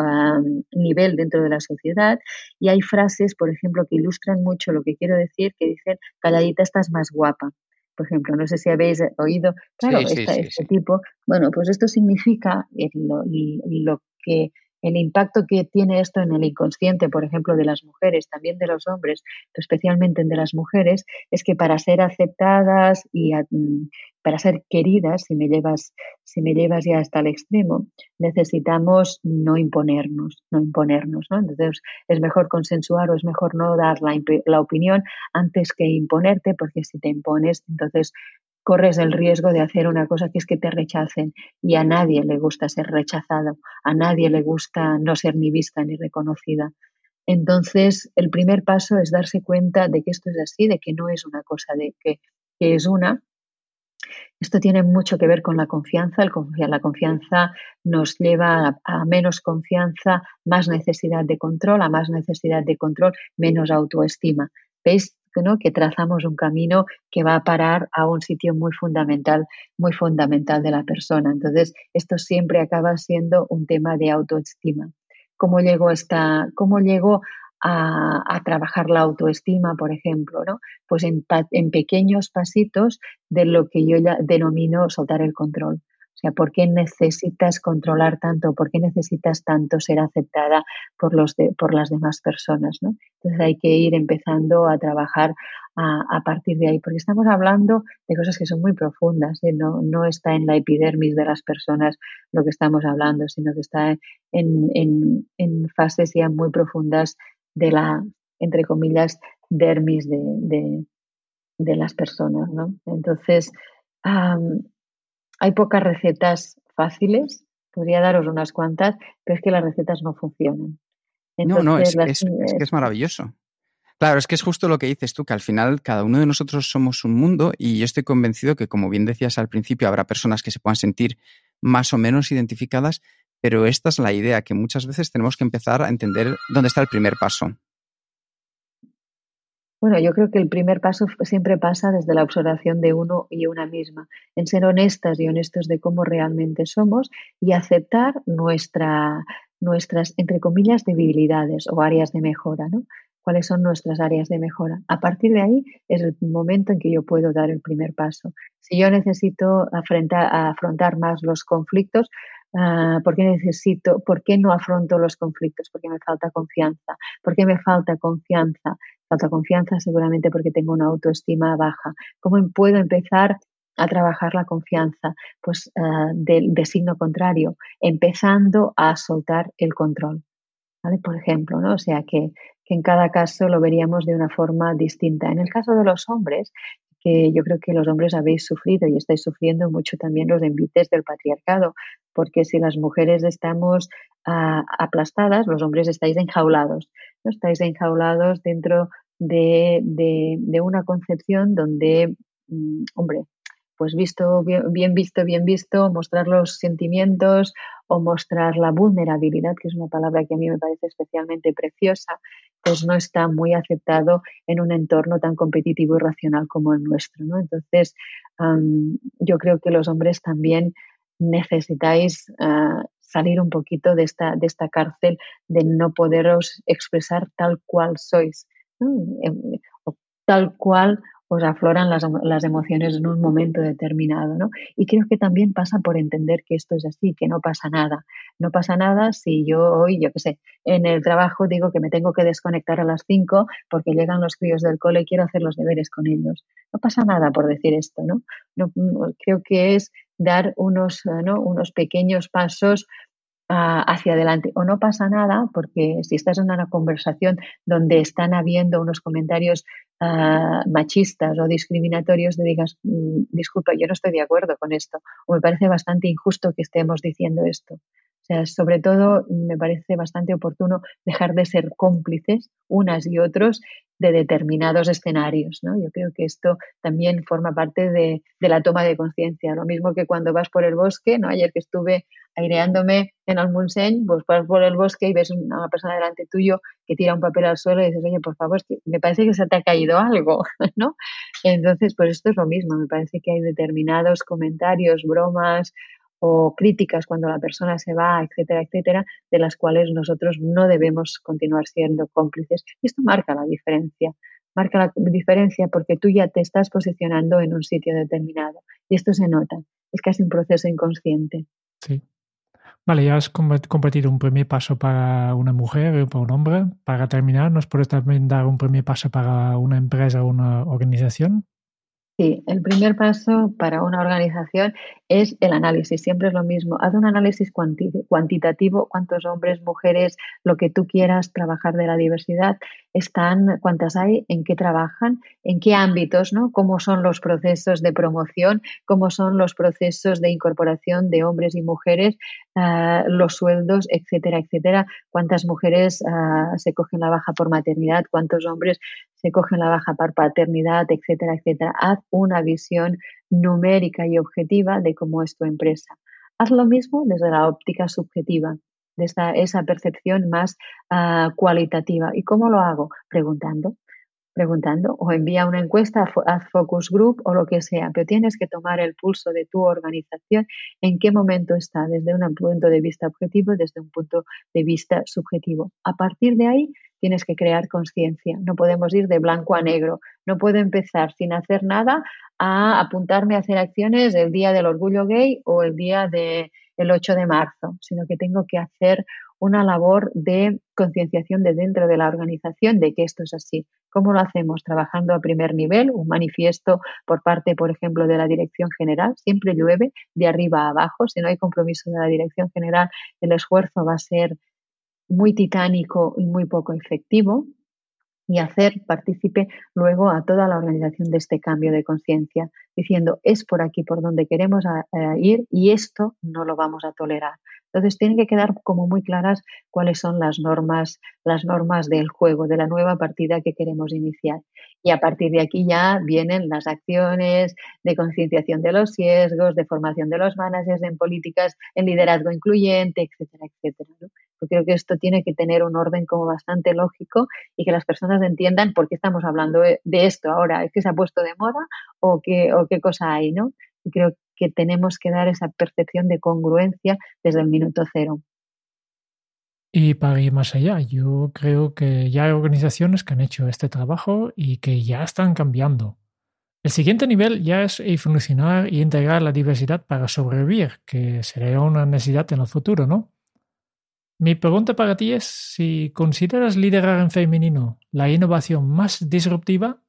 nivel dentro de la sociedad y hay frases, por ejemplo, que ilustran mucho lo que quiero decir, que dicen, calladita estás más guapa. Por ejemplo, no sé si habéis oído, claro, este tipo, bueno, pues esto significa lo, lo que el impacto que tiene esto en el inconsciente, por ejemplo, de las mujeres, también de los hombres, pero especialmente de las mujeres, es que para ser aceptadas y mm, para ser queridas, si me llevas, si me llevas ya hasta el extremo, necesitamos no imponernos, no imponernos, ¿no? Entonces es mejor consensuar o es mejor no dar la, la opinión antes que imponerte, porque si te impones, entonces corres el riesgo de hacer una cosa que es que te rechacen y a nadie le gusta ser rechazado, a nadie le gusta no ser ni vista ni reconocida. Entonces, el primer paso es darse cuenta de que esto es así, de que no es una cosa de que, es una. Esto tiene mucho que ver con la confianza. La confianza nos lleva a, a menos confianza, más necesidad de control, a más necesidad de control, menos autoestima. ¿Veis? Que trazamos un camino que va a parar a un sitio muy fundamental, muy fundamental de la persona. Entonces, esto siempre acaba siendo un tema de autoestima. ¿Cómo llego, esta, cómo a, trabajar la autoestima, por ejemplo? ¿no? Pues en pequeños pasitos de lo que yo ya denomino soltar el control. Sea, ¿por qué necesitas controlar tanto? ¿Por qué necesitas tanto ser aceptada por, los por las demás personas? ¿no? Entonces hay que ir empezando a trabajar a, partir de ahí, porque estamos hablando de cosas que son muy profundas, ¿eh? no, no está en la epidermis de las personas lo que estamos hablando, sino que está en, en, en fases ya muy profundas de la, entre comillas, dermis de, de, de las personas. ¿no? Entonces, hay pocas recetas fáciles, podría daros unas cuantas, pero es que las recetas no funcionan. no, no, es, es, que es maravilloso. Claro, es que es justo lo que dices tú, que al final cada uno de nosotros somos un mundo y yo estoy convencido que, como bien decías al principio, habrá personas que se puedan sentir más o menos identificadas, pero esta es la idea, que muchas veces tenemos que empezar a entender dónde está el primer paso. Bueno, yo creo que el primer paso siempre pasa desde la observación de uno y una misma, en ser honestas y honestos de cómo realmente somos y aceptar nuestra, nuestras, entre comillas, debilidades o áreas de mejora. ¿no? cuáles son nuestras áreas de mejora. A partir de ahí es el momento en que yo puedo dar el primer paso. Si yo necesito afrontar, afrontar más los conflictos, uh, ¿por qué necesito, por qué no afronto los conflictos? Porque me falta confianza. ¿Por qué me falta confianza? Falta confianza seguramente porque tengo una autoestima baja. ¿Cómo puedo empezar a trabajar la confianza? Pues uh, de, de signo contrario, empezando a soltar el control. ¿Vale? Por ejemplo, ¿no? O sea que que en cada caso lo veríamos de una forma distinta. En el caso de los hombres, que yo creo que los hombres habéis sufrido y estáis sufriendo mucho también los envites del patriarcado, porque si las mujeres estamos ah, aplastadas, los hombres estáis enjaulados, ¿no? estáis enjaulados dentro de, de, una concepción donde, mm, hombre, pues visto, bien, visto, bien visto, mostrar los sentimientos o mostrar la vulnerabilidad, que es una palabra que a mí me parece especialmente preciosa, pues no está muy aceptado en un entorno tan competitivo y racional como el nuestro. ¿no? Entonces, yo creo que los hombres también necesitáis ah, salir un poquito de esta, de esta cárcel de no poderos expresar tal cual sois, tal cual pues afloran las, emociones en un momento determinado, ¿no? Y creo que también pasa por entender que esto es así, que no pasa nada. No pasa nada si yo hoy, yo qué sé, en el trabajo digo que me tengo que desconectar a las 5 porque llegan los críos del cole y quiero hacer los deberes con ellos. No pasa nada por decir esto, ¿no? no creo que es dar unos, ¿no? unos pequeños pasos hacia adelante. O no pasa nada, porque si estás en una conversación donde están habiendo unos comentarios machistas o discriminatorios, te digas, mm, disculpa, yo no estoy de acuerdo con esto, o me parece bastante injusto que estemos diciendo esto. O sea, sobre todo me parece bastante oportuno dejar de ser cómplices unas y otros de determinados escenarios. ¿no? Yo creo que esto también forma parte de, de la toma de conciencia. Lo mismo que cuando vas por el bosque, ¿no? ayer que estuve aireándome en Almunseny, pues vas por el bosque y ves una persona delante tuyo que tira un papel al suelo y dices, oye, por favor, me parece que se te ha caído algo, ¿no? Entonces, pues esto es lo mismo, me parece que hay determinados comentarios, bromas o críticas cuando la persona se va, etcétera, etcétera, de las cuales nosotros no debemos continuar siendo cómplices. Y esto marca la diferencia. Marca la diferencia porque tú ya te estás posicionando en un sitio determinado. Y esto se nota. Es casi un proceso inconsciente. Sí. Vale, ya has compartido un primer paso para una mujer y para un hombre. Para terminar, ¿nos puedes también dar un primer paso para una empresa o una organización? Sí, el primer paso para una organización es el análisis, siempre es lo mismo. Haz un análisis cuantitativo, cuántos hombres, mujeres, lo que tú quieras trabajar de la diversidad están, cuántas hay, en qué trabajan, en qué ámbitos, ¿no? Cómo son los procesos de promoción, cómo son los procesos de incorporación de hombres y mujeres, uh, los sueldos, etcétera, etcétera. Cuántas mujeres uh, se cogen la baja por maternidad, cuántos hombres se cogen la baja por paternidad, etcétera, etcétera. Haz una visión numérica y objetiva de cómo es tu empresa. Haz lo mismo desde la óptica subjetiva, desde esa percepción más uh, cualitativa. ¿Y cómo lo hago? Preguntando preguntando o envía una encuesta, haz focus group o lo que sea, pero tienes que tomar el pulso de tu organización en qué momento está, desde un punto de vista objetivo, desde un punto de vista subjetivo. A partir de ahí tienes que crear conciencia, no podemos ir de blanco a negro, no puedo empezar sin hacer nada a apuntarme a hacer acciones el día del orgullo gay o el día del 8 de marzo, sino que tengo que hacer una labor de concienciación de dentro de la organización de que esto es así. ¿Cómo lo hacemos? Trabajando a primer nivel, un manifiesto por parte, por ejemplo, de la Dirección General. Siempre llueve de arriba a abajo. Si no hay compromiso de la Dirección General, el esfuerzo va a ser muy titánico y muy poco efectivo y hacer partícipe luego a toda la organización de este cambio de conciencia, diciendo es por aquí por donde queremos eh, ir y esto no lo vamos a tolerar. Entonces tienen que quedar como muy claras cuáles son las normas, las normas del juego, de la nueva partida que queremos iniciar. Y a partir de aquí ya vienen las acciones de concienciación de los riesgos, de formación de los managers en políticas, en liderazgo incluyente, etcétera, etcétera. Yo creo que esto tiene que tener un orden como bastante lógico y que las personas entiendan por qué estamos hablando de esto ahora. ¿Es que se ha puesto de moda o qué, o qué cosa hay? ¿no? Y creo que tenemos que dar esa percepción de congruencia desde el minuto cero. Y para ir más allá, yo creo que ya hay organizaciones que han hecho este trabajo y que ya están cambiando. El siguiente nivel ya es evolucionar y integrar la diversidad para sobrevivir, que sería una necesidad en el futuro, ¿no? Mi pregunta para ti es si consideras liderar en femenino la innovación más disruptiva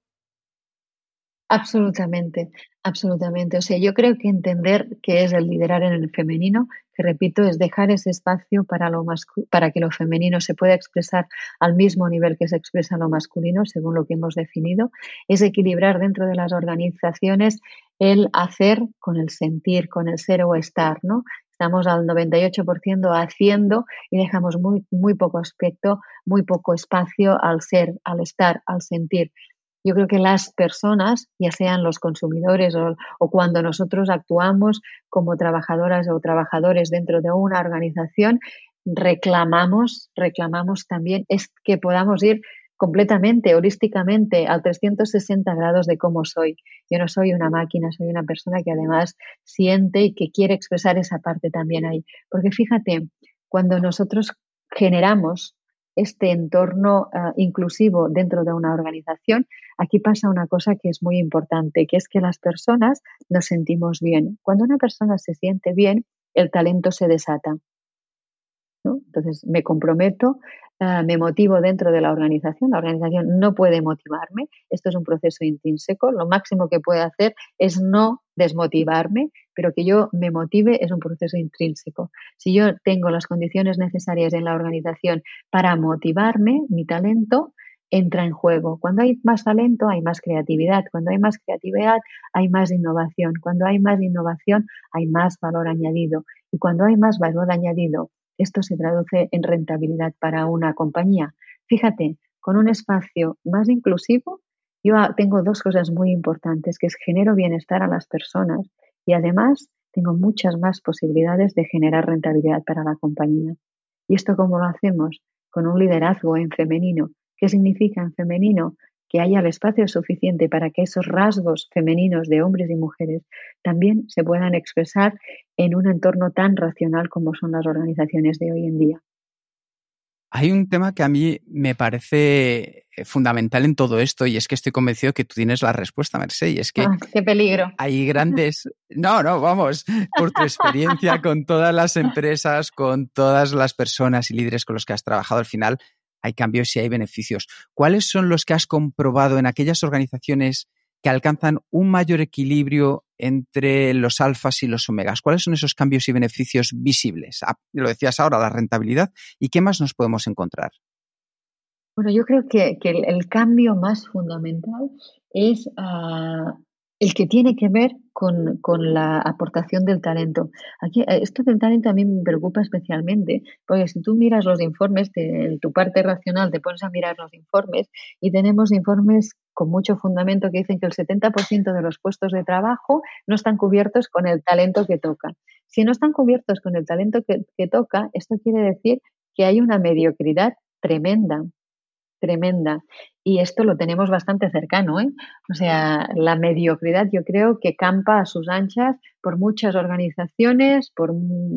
Absolutamente, absolutamente. O sea, yo creo que entender qué es el liderar en el femenino, que repito, es dejar ese espacio para, lo para que lo femenino se pueda expresar al mismo nivel que se expresa lo masculino, según lo que hemos definido, es equilibrar dentro de las organizaciones el hacer con el sentir, con el ser o estar, ¿no? Estamos al 98% haciendo y dejamos muy, muy poco aspecto, muy poco espacio al ser, al estar, al sentir yo creo que las personas, ya sean los consumidores o, cuando nosotros actuamos como trabajadoras o trabajadores dentro de una organización, reclamamos, reclamamos también es que podamos ir completamente, holísticamente, al 360 grados de cómo soy. Yo no soy una máquina, soy una persona que además siente y que quiere expresar esa parte también ahí. Porque fíjate, cuando nosotros generamos este entorno ah, inclusivo dentro de una organización, aquí pasa una cosa que es muy importante, que es que las personas nos sentimos bien. Cuando una persona se siente bien, el talento se desata. Entonces, me comprometo, ah, me motivo dentro de la organización. La organización no puede motivarme. Esto es un proceso intrínseco. Lo máximo que puede hacer es no desmotivarme, pero que yo me motive es un proceso intrínseco. Si yo tengo las condiciones necesarias en la organización para motivarme, mi talento entra en juego. Cuando hay más talento, hay más creatividad. Cuando hay más creatividad, hay más innovación. Cuando hay más innovación, hay más valor añadido. Y cuando hay más valor añadido, esto se traduce en rentabilidad para una compañía. Fíjate, con un espacio más inclusivo, yo tengo dos cosas muy importantes, que es genero bienestar a las personas y además tengo muchas más posibilidades de generar rentabilidad para la compañía. ¿Y esto cómo lo hacemos? Con un liderazgo en femenino. ¿Qué significa en femenino? Que haya el espacio suficiente para que esos rasgos femeninos de hombres y mujeres también se puedan expresar en un entorno tan racional como son las organizaciones de hoy en día. Hay un tema que a mí me parece eh, fundamental en todo esto y es que estoy convencido que tú tienes la respuesta, Mercedes. Y es que ah, qué peligro. Hay grandes. No, no, vamos. Por tu experiencia con todas las empresas, con todas las personas y líderes con los que has trabajado, al final hay cambios y hay beneficios. ¿Cuáles son los que has comprobado en aquellas organizaciones que alcanzan un mayor equilibrio entre los alfas y los omegas? ¿Cuáles son esos cambios y beneficios visibles? Ah, lo decías ahora, la rentabilidad. ¿Y qué más nos podemos encontrar? Bueno, yo creo que, el, cambio más fundamental es ah, el que tiene que ver con, la aportación del talento. Aquí, eh, esto del talento a mí me preocupa especialmente, porque si tú miras los informes, en tu parte racional te pones a mirar los informes y tenemos informes con mucho fundamento que dicen que el 70% de los puestos de trabajo no están cubiertos con el talento que toca. Si no están cubiertos con el talento que toca, esto quiere decir que hay una mediocridad tremenda tremenda. Y esto lo tenemos bastante cercano, ¿eh? O sea, la mediocridad yo creo que campa a sus anchas por muchas organizaciones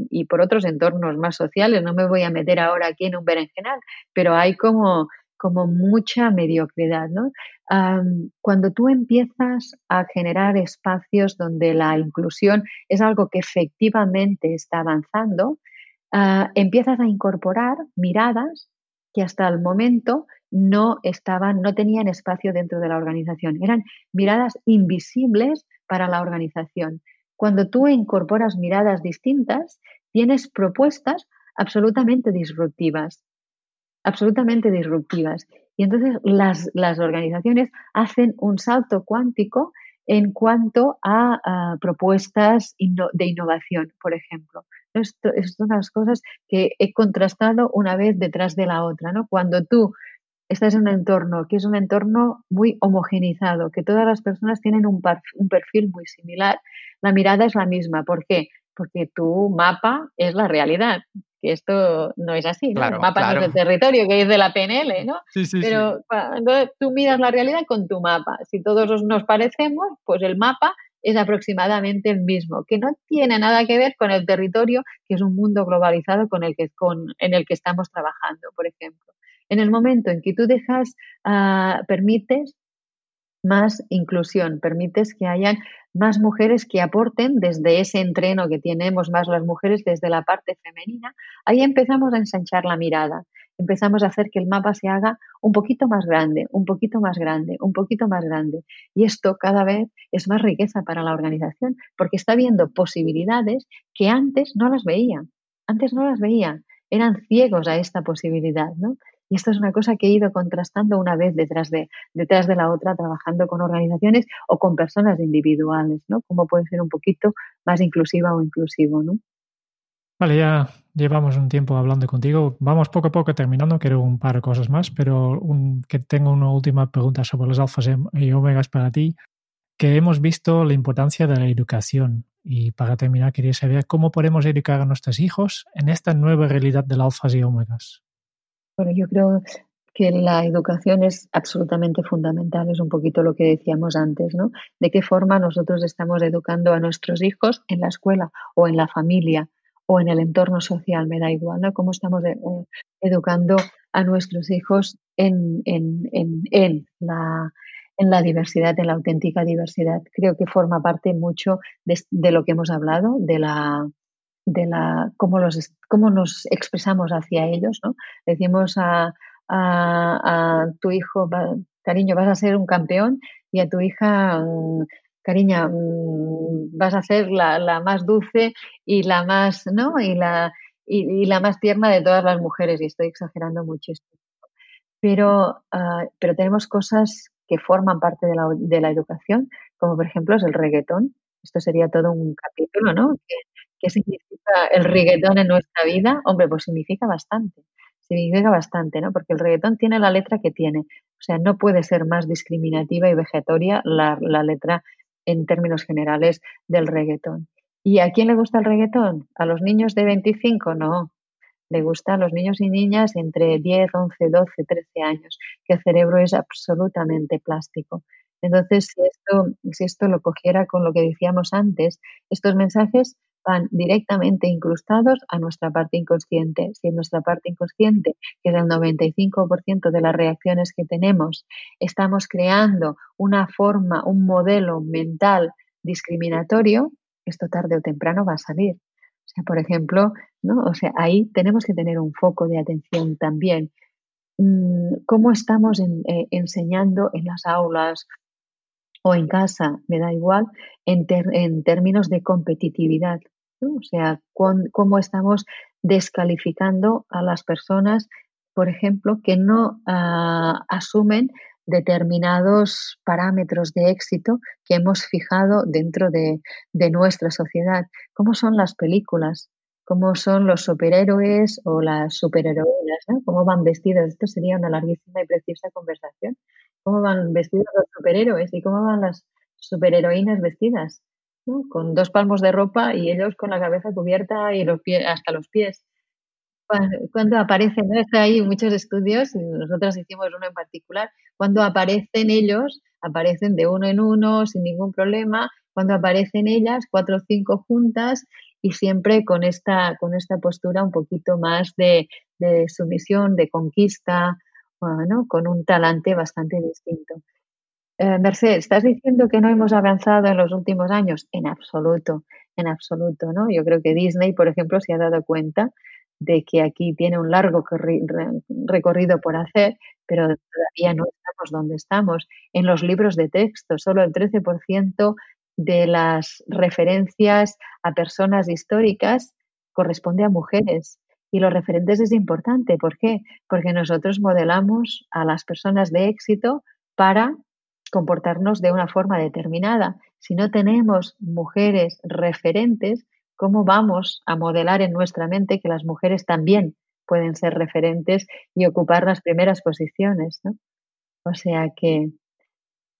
y por otros entornos más sociales. No me voy a meter ahora aquí en un berenjenal, pero hay como, como mucha mediocridad, cuando tú empiezas a generar espacios donde la inclusión es algo que efectivamente está avanzando, ah, empiezas a incorporar miradas que hasta el momento no estaban, no tenían espacio dentro de la organización. Eran miradas invisibles para la organización. Cuando tú incorporas miradas distintas, tienes propuestas absolutamente disruptivas. Absolutamente disruptivas. Y entonces las, las organizaciones hacen un salto cuántico en cuanto a, propuestas de innovación, por ejemplo. Esto, son las cosas que he contrastado una vez detrás de la otra. ¿no? Cuando tú estás en un entorno que es un entorno muy homogenizado, que todas las personas tienen un, un perfil muy similar, la mirada es la misma. ¿Por qué? Porque tu mapa es la realidad que esto no es así, ¿no? el mapa no es el territorio, que es de la PNL, ¿no? Sí, sí, Pero cuando tú miras la realidad con tu mapa, si todos nos parecemos, pues el mapa es aproximadamente el mismo, que no tiene nada que ver con el territorio, que es un mundo globalizado con el que, con, en el que estamos trabajando, por ejemplo. En el momento en que tú dejas, uh, permites más inclusión, permites que hayan más mujeres que aporten desde ese entreno que tenemos más las mujeres desde la parte femenina, ahí empezamos a ensanchar la mirada, empezamos a hacer que el mapa se haga un poquito más grande, un poquito más grande, un poquito más grande. Y esto cada vez es más riqueza para la organización porque está viendo posibilidades que antes no las veía, antes no las veía, eran ciegos a esta posibilidad, ¿no? Y esto es una cosa que he ido contrastando una vez detrás de, detrás de la otra, trabajando con organizaciones o con personas individuales, ¿no? Cómo puede ser un poquito más inclusiva o inclusivo, ¿no? Vale, ya llevamos un tiempo hablando contigo. Vamos poco a poco terminando. Quiero un par de cosas más, pero un, que tengo una última pregunta sobre los alfas y omegas para ti. Que hemos visto la importancia de la educación. Y para terminar, quería saber cómo podemos educar a nuestros hijos en esta nueva realidad de alfas y omegas. Bueno, yo creo que la educación es absolutamente fundamental, es un poquito lo que decíamos antes, ¿no? De qué forma nosotros estamos educando a nuestros hijos en la escuela o en la familia o en el entorno social, me da igual, ¿no? Cómo estamos eh, educando a nuestros hijos en, en, en, en, la, en la diversidad, en la auténtica diversidad. Creo que forma parte mucho de, lo que hemos hablado, de la, de la cómo, los, cómo nos expresamos hacia ellos, ¿no? Decimos a, a, tu hijo, cariño, vas a ser un campeón y a tu hija, mm, cariña, mm, vas a ser la, más dulce y la más, ¿no? Y la, y, la más tierna de todas las mujeres, y estoy exagerando muchísimo. Pero, ah, pero tenemos cosas que forman parte de la, de la educación, como por ejemplo es el reggaetón. Esto sería todo un capítulo, ¿no? ¿Qué significa el reggaetón en nuestra vida? Hombre, pues significa bastante, significa bastante, ¿no? Porque el reggaetón tiene la letra que tiene. O sea, no puede ser más discriminativa y vegetoria la, la letra en términos generales del reggaetón. ¿Y a quién le gusta el reggaetón? ¿A los niños de 25? No. Le gusta a los niños y niñas entre 10, 11, 12, 13 años, que el cerebro es absolutamente plástico. Entonces, si esto, si esto lo cogiera con lo que decíamos antes, estos mensajes van directamente incrustados a nuestra parte inconsciente. Si en nuestra parte inconsciente, que es el 95% de las reacciones que tenemos, estamos creando una forma, un modelo mental discriminatorio, esto tarde o temprano va a salir. O sea, por ejemplo, ¿no? O sea, ahí tenemos que tener un foco de atención también. Mm, ¿Cómo estamos eh, enseñando en las aulas o en casa, me da igual, en, en términos de competitividad? O sea, cómo estamos descalificando a las personas, por ejemplo, que no ah, asumen determinados parámetros de éxito que hemos fijado dentro de, nuestra sociedad. ¿Cómo son las películas? ¿Cómo son los superhéroes o las superheroínas? ¿Cómo van vestidos? Esto sería una larguísima y preciosa conversación. ¿Cómo van vestidos los superhéroes y cómo van las superheroínas vestidas? Con dos palmos de ropa y ellos con la cabeza cubierta y los pies, hasta los pies. Cuando, aparecen, ¿no? Está ahí muchos estudios, nosotros hicimos uno en particular, cuando aparecen ellos, aparecen de uno en uno sin ningún problema, cuando aparecen ellas, cuatro o cinco juntas y siempre con esta, con esta postura un poquito más de, de sumisión, de conquista, bueno, con un talante bastante distinto. Eh, Mercedes, ¿estás diciendo que no hemos avanzado en los últimos años? En absoluto, en absoluto, ¿no? Yo creo que Disney, por ejemplo, se ha dado cuenta de que aquí tiene un largo recorrido por hacer, pero todavía no estamos donde estamos. En los libros de texto, solo el 13% de las referencias a personas históricas corresponde a mujeres. Y los referentes es importante. ¿Por qué? Porque nosotros modelamos a las personas de éxito para comportarnos de una forma determinada. Si no tenemos mujeres referentes, ¿cómo vamos a modelar en nuestra mente que las mujeres también pueden ser referentes y ocupar las primeras posiciones? O sea que,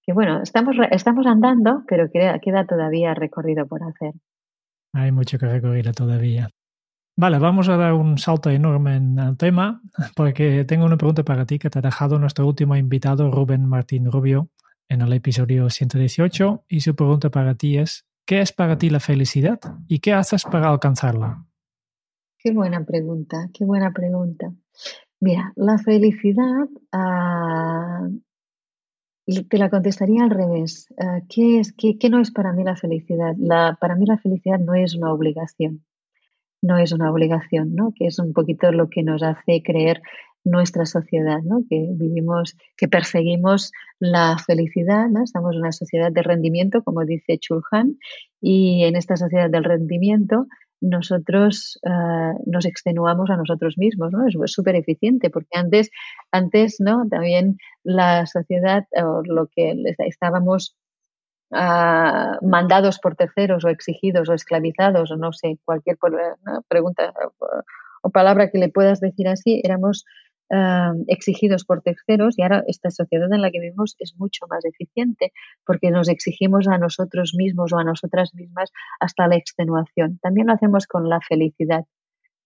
que bueno, estamos, estamos andando, pero queda, queda todavía recorrido por hacer. Hay mucho que recorrer todavía. Vale, vamos a dar un salto enorme en el tema, porque tengo una pregunta para ti que te ha dejado nuestro último invitado, Rubén Martín Rubio, en el episodio 118 y su pregunta para ti es, ¿qué es para ti la felicidad y qué haces para alcanzarla? Qué buena pregunta, qué buena pregunta. Mira, la felicidad, ah, te la contestaría al revés. Ah, ¿qué, es, qué, no es para mí la felicidad? La, para mí la felicidad no es una obligación. No es una obligación, ¿no? Que es un poquito lo que nos hace creer nuestra sociedad, ¿no? que vivimos, que perseguimos la felicidad, ¿no? estamos en una sociedad de rendimiento, como dice Chulhan, y en esta sociedad del rendimiento nosotros eh, nos extenuamos a nosotros mismos, ¿no? Es súper eficiente porque antes, antes, ¿no? También la sociedad o lo que estábamos ah, mandados por terceros o exigidos o esclavizados o no sé, cualquier pregunta o palabra que le puedas decir así, éramos exigidos por terceros y ahora esta sociedad en la que vivimos es mucho más eficiente porque nos exigimos a nosotros mismos o a nosotras mismas hasta la extenuación. También lo hacemos con la felicidad.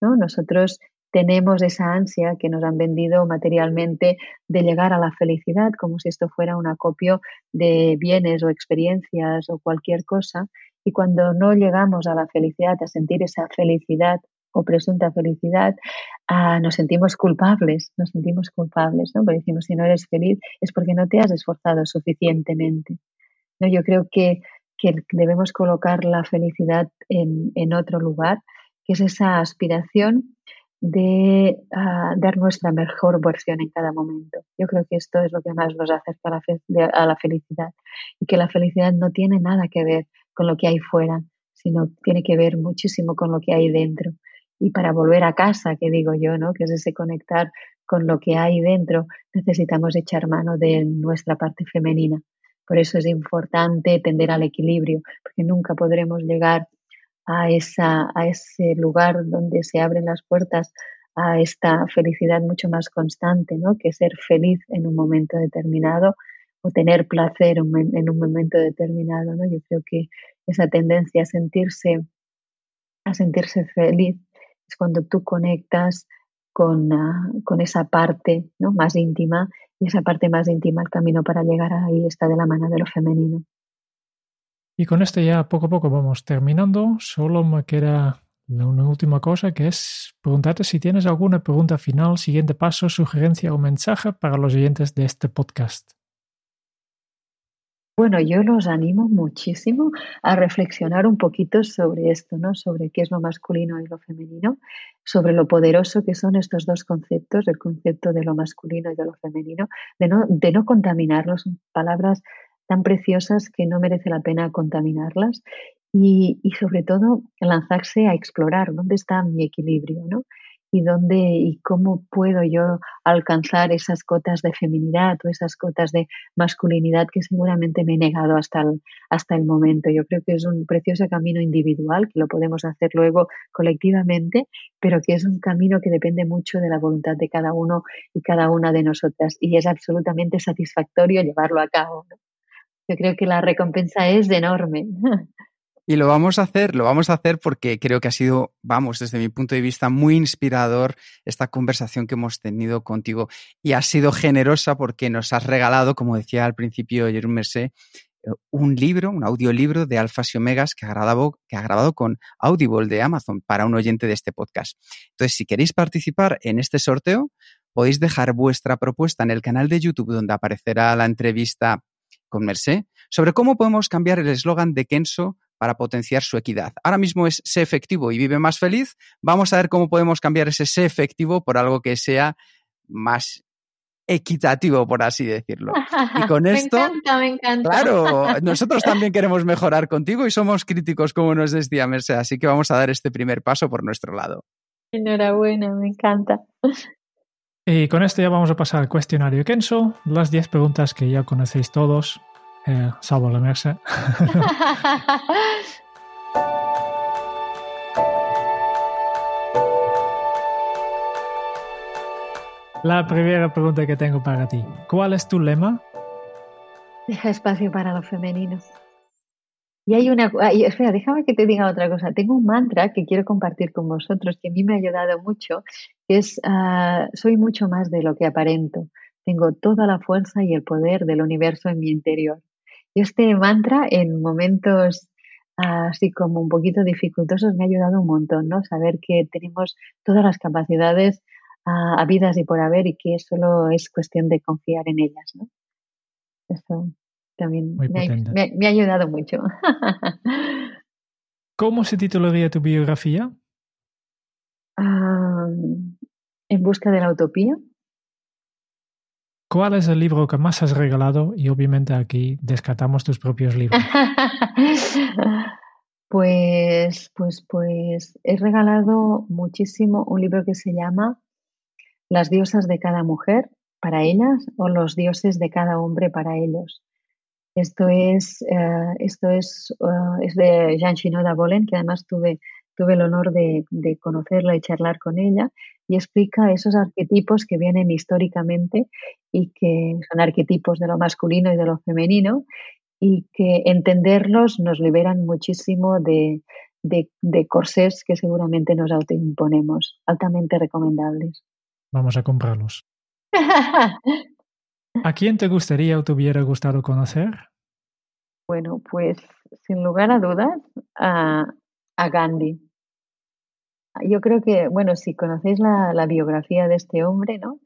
¿no? Nosotros tenemos esa ansia que nos han vendido materialmente de llegar a la felicidad como si esto fuera un acopio de bienes o experiencias o cualquier cosa. Y cuando no llegamos a la felicidad, a sentir esa felicidad o presunta felicidad, ah, nos sentimos culpables, nos sentimos culpables, ¿no? Porque decimos, si no eres feliz es porque no te has esforzado suficientemente. ¿no? Yo creo que, debemos colocar la felicidad en, otro lugar, que es esa aspiración de ah, dar nuestra mejor versión en cada momento. Yo creo que esto es lo que más nos acerca a la, a la felicidad y que la felicidad no tiene nada que ver con lo que hay fuera, sino tiene que ver muchísimo con lo que hay dentro y para volver a casa, que digo yo, ¿no? Que es ese conectar con lo que hay dentro, necesitamos echar mano de nuestra parte femenina. Por eso es importante tender al equilibrio, porque nunca podremos llegar a, esa, a ese lugar donde se abren las puertas a esta felicidad mucho más constante, ¿no? Que ser feliz en un momento determinado o tener placer en un momento determinado, ¿no? Yo creo que esa tendencia a sentirse a sentirse feliz cuando tú conectas con, ah, con esa parte ¿no? más íntima y esa parte más íntima, el camino para llegar ahí está de la mano de lo femenino. Y con esto ya poco a poco vamos terminando. Solo me queda una última cosa que es preguntarte si tienes alguna pregunta final, siguiente paso, sugerencia o mensaje para los oyentes de este podcast. Bueno, yo los animo muchísimo a reflexionar un poquito sobre esto, ¿no? Sobre qué es lo masculino y lo femenino, sobre lo poderoso que son estos dos conceptos, el concepto de lo masculino y de lo femenino, de no, de no contaminarlos, palabras tan preciosas que no merece la pena contaminarlas y, y sobre todo lanzarse a explorar dónde está mi equilibrio, ¿no? Y dónde y cómo puedo yo alcanzar esas cotas de feminidad o esas cotas de masculinidad que seguramente me he negado hasta el, hasta el momento. Yo creo que es un precioso camino individual, que lo podemos hacer luego colectivamente, pero que es un camino que depende mucho de la voluntad de cada uno y cada una de nosotras y es absolutamente satisfactorio llevarlo a cabo. Yo creo que la recompensa es enorme. Y lo vamos a hacer, lo vamos a hacer porque creo que ha sido, vamos, desde mi punto de vista, muy inspirador esta conversación que hemos tenido contigo. Y ha sido generosa porque nos has regalado, como decía al principio Jerome Mercé, eh, un libro, un audiolibro de Alfas y Omegas que ha, grabado, que ha grabado con Audible de Amazon para un oyente de este podcast. Entonces, si queréis participar en este sorteo, podéis dejar vuestra propuesta en el canal de YouTube donde aparecerá la entrevista con Mercé sobre cómo podemos cambiar el eslogan de Kenso para potenciar su equidad. Ahora mismo es sé efectivo y vive más feliz. Vamos a ver cómo podemos cambiar ese sé efectivo por algo que sea más equitativo, por así decirlo. Y con esto, me encanta, me encanta. claro, nosotros también queremos mejorar contigo y somos críticos, como nos decía Merced, así que vamos a dar este primer paso por nuestro lado. Enhorabuena, me encanta. Y con esto ya vamos a pasar al cuestionario Kenso, las 10 preguntas que ya conocéis todos, eh, salvo la la primera pregunta que tengo para ti. ¿Cuál es tu lema? Deja espacio para lo femenino. Y hay una, espera, déjame que te diga otra cosa. Tengo un mantra que quiero compartir con vosotros que a mí me ha ayudado mucho, que es, ah, soy mucho más de lo que aparento tengo toda la fuerza y el poder del universo en mi interior. Y este mantra en momentos así como un poquito dificultosos me ha ayudado un montón, ¿no? Saber que tenemos todas las capacidades uh, habidas y por haber y que solo es cuestión de confiar en ellas, ¿no? Eso también me ha, me, me ha, ayudado mucho. ¿Cómo se titularía tu biografía? Uh, en busca de la utopía. ¿Cuál es el libro que más has regalado? Y obviamente aquí descartamos tus propios libros. pues, pues, pues he regalado muchísimo un libro que se llama Las diosas de cada mujer para ellas o los dioses de cada hombre para ellos. Esto es, uh, esto es, uh, es de Jean Shinoda Bolen, que además tuve, tuve el honor de conocerla y charlar con ella y explica esos arquetipos que vienen históricamente y que son arquetipos de lo masculino y de lo femenino y que entenderlos nos liberan muchísimo de, de, de corsés que seguramente nos autoimponemos, altamente recomendables. Vamos a comprarlos. ¿A quién te gustaría o te hubiera gustado conocer? Bueno, pues sin lugar a dudas, a, a Gandhi. Yo creo que, bueno, si conocéis la, biografía de este hombre, ¿no?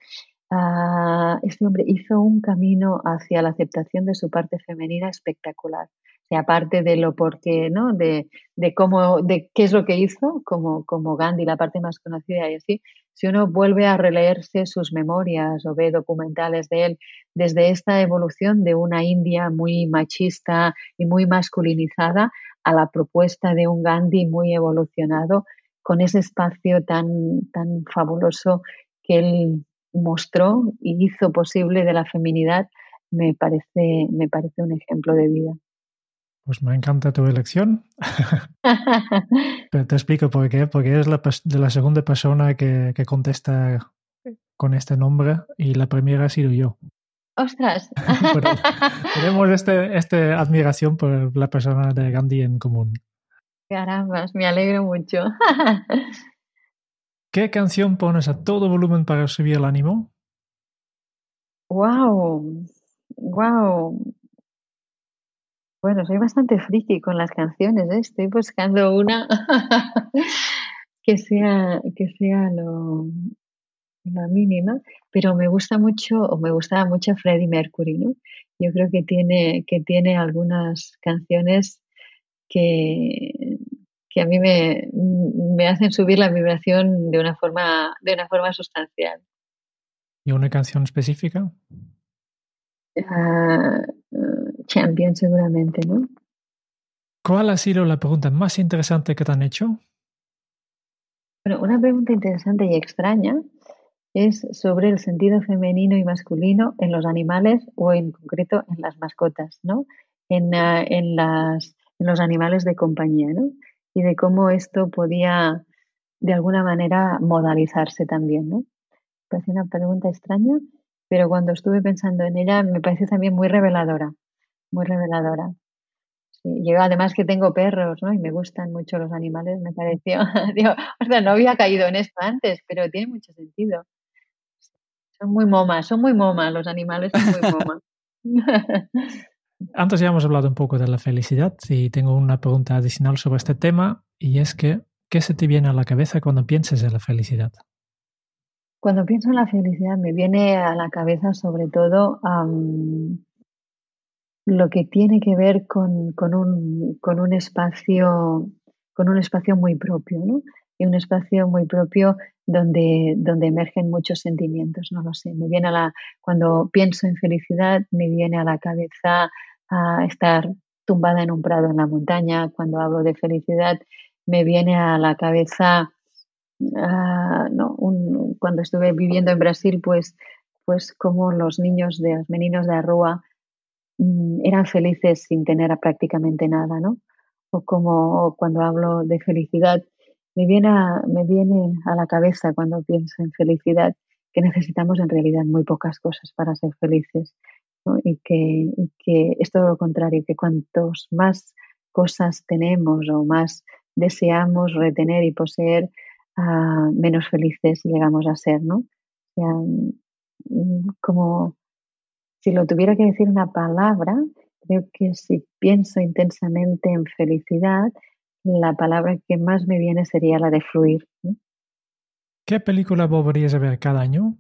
Uh, este hombre hizo un camino hacia la aceptación de su parte femenina espectacular. O aparte de lo porque, ¿no? De, de cómo, de qué es lo que hizo, como, como Gandhi, la parte más conocida y así, si uno vuelve a releerse sus memorias o ve documentales de él, desde esta evolución de una India muy machista y muy masculinizada a la propuesta de un Gandhi muy evolucionado, con ese espacio tan, tan fabuloso que él mostró y hizo posible de la feminidad, me parece, me parece un ejemplo de vida. Pues me encanta tu elección. Pero te explico por qué. Porque eres la, de la segunda persona que, que, contesta con este nombre y la primera ha sido yo. ¡Ostras! tenemos esta este admiración por la persona de Gandhi en común. Carambas, me alegro mucho. ¿Qué canción pones a todo volumen para subir el ánimo? Wow, wow. Bueno, soy bastante friki con las canciones, ¿eh? estoy buscando una que sea, que sea lo, la mínima, pero me gusta mucho, o me gustaba mucho Freddie Mercury, ¿no? Yo creo que tiene, que tiene algunas canciones que, que a mí me, me hacen subir la vibración de una forma, de una forma sustancial. ¿Y una canción específica? Uh, champion seguramente, ¿no? ¿Cuál ha sido la pregunta más interesante que te han hecho? Bueno, una pregunta interesante y extraña es sobre el sentido femenino y masculino en los animales o en concreto en las mascotas, ¿no? En, uh, en, las, en los animales de compañía, ¿no? y de cómo esto podía de alguna manera modalizarse también, ¿no? Parece una pregunta extraña, pero cuando estuve pensando en ella me parece también muy reveladora, muy reveladora. Yo además que tengo perros, ¿no? Y me gustan mucho los animales, me pareció, o sea, no había caído en esto antes, pero tiene mucho sentido. Son muy momas, son muy momas, los animales son muy momas. Antes ya hemos hablado un poco de la felicidad y tengo una pregunta adicional sobre este tema y es que, ¿qué se te viene a la cabeza cuando piensas en la felicidad? Cuando pienso en la felicidad me viene a la cabeza sobre todo lo que tiene que ver con, con, un, con, un, espacio con un espacio muy propio, ¿no? Y un espacio muy propio donde, donde emergen muchos sentimientos, no lo sé. Me viene a la, cuando pienso en felicidad, me viene a la cabeza a estar tumbada en un prado en la montaña. Cuando hablo de felicidad, me viene a la cabeza, no, cuando estuve viviendo en Brasil, pues, pues como los niños de los meninos de Arrua um, eran felices sin tener prácticamente nada, ¿no? O como cuando hablo de felicidad, me viene, a, me viene a la cabeza cuando pienso en felicidad que necesitamos en realidad muy pocas cosas para ser felices y, que, es todo lo contrario, que cuantos más cosas tenemos o más deseamos retener y poseer, uh, menos felices llegamos a ser, ¿no? O sea, mm, como si lo tuviera que decir una palabra, creo que si pienso intensamente en felicidad, la palabra que más me viene sería la de fluir. ¿Qué película volverías a ver cada año?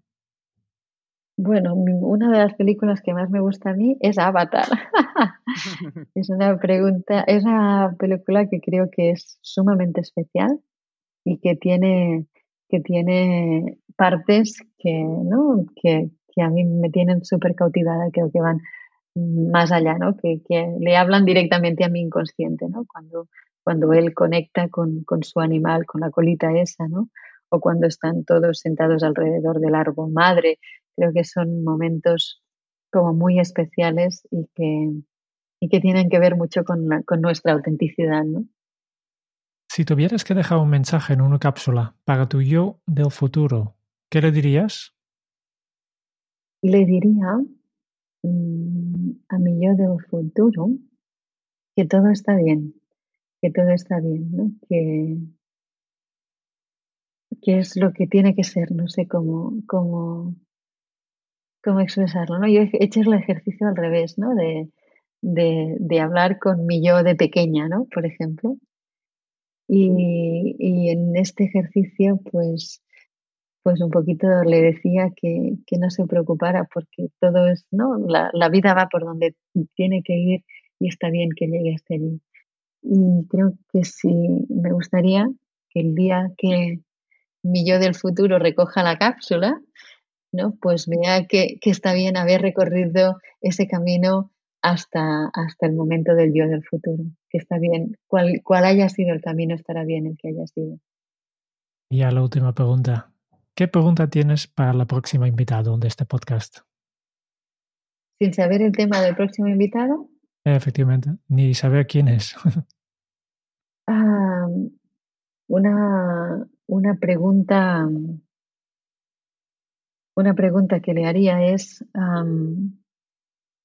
Bueno, una de las películas que más me gusta a mí es Avatar. es una pregunta, es una película que creo que es sumamente especial y que tiene, que tiene partes que, ¿no? que, que a mí me tienen súper cautivada, creo que van más allá, ¿no? Que, que, le hablan directamente a mi inconsciente, ¿no? Cuando, cuando él conecta con, con, su animal, con la colita esa, ¿no? O cuando están todos sentados alrededor del árbol madre. Creo que son momentos como muy especiales y que, y que tienen que ver mucho con, con nuestra autenticidad, ¿no? Si tuvieras que dejar un mensaje en una cápsula para tu yo del futuro, ¿qué le dirías? Le diría Mm, a mi yo del futuro que todo está bien, que todo está bien, ¿no? Que, que es lo que tiene que ser, no sé cómo, cómo, cómo expresarlo, ¿no? Yo he hecho el ejercicio al revés, ¿no? De, de, de hablar con mi yo de pequeña, ¿no? Por ejemplo. Y, y en este ejercicio, pues, pues un poquito le decía que, no se preocupara porque todo es, ¿no? La, vida va por donde tiene que ir y está bien que llegue hasta allí. Y creo que sí, me gustaría que el día que mi yo del futuro recoja la cápsula, ¿no? Pues vea que, está bien haber recorrido ese camino hasta, hasta el momento del yo del futuro, que está bien, cual, cual haya sido el camino, estará bien el que haya sido. Y a la última pregunta, ¿Qué pregunta tienes para la próxima invitado de este podcast? Sin saber el tema del próximo invitado. Efectivamente, ni saber quién es. Ah, una, una pregunta. Una pregunta que le haría es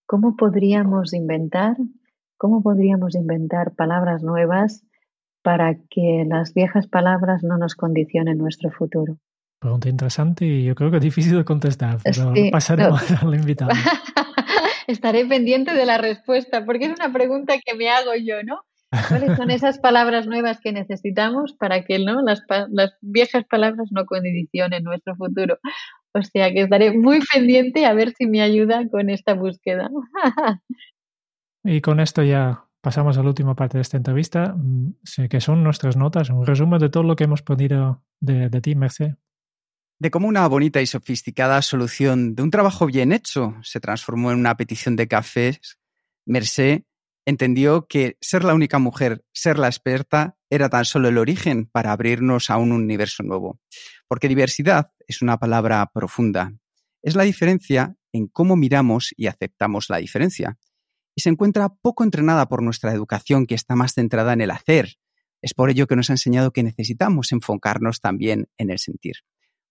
¿cómo podríamos inventar? ¿Cómo podríamos inventar palabras nuevas para que las viejas palabras no nos condicionen nuestro futuro? Pregunta interesante y yo creo que es difícil de contestar, pero pasaremos al invitado. Estaré pendiente de la respuesta, porque es una pregunta que me hago yo, ¿no? ¿Cuáles son esas palabras nuevas que necesitamos para que ¿no? las, las viejas palabras no condicionen nuestro futuro? O sea que estaré muy pendiente a ver si me ayuda con esta búsqueda. y con esto ya pasamos a la última parte de esta entrevista, mm, que son nuestras notas, un resumen de todo lo que hemos podido de, de ti, Merced de cómo una bonita y sofisticada solución de un trabajo bien hecho se transformó en una petición de cafés, Mercé entendió que ser la única mujer, ser la experta, era tan solo el origen para abrirnos a un universo nuevo. Porque diversidad es una palabra profunda. Es la diferencia en cómo miramos y aceptamos la diferencia. Y se encuentra poco entrenada por nuestra educación que está más centrada en el hacer. Es por ello que nos ha enseñado que necesitamos enfocarnos también en el sentir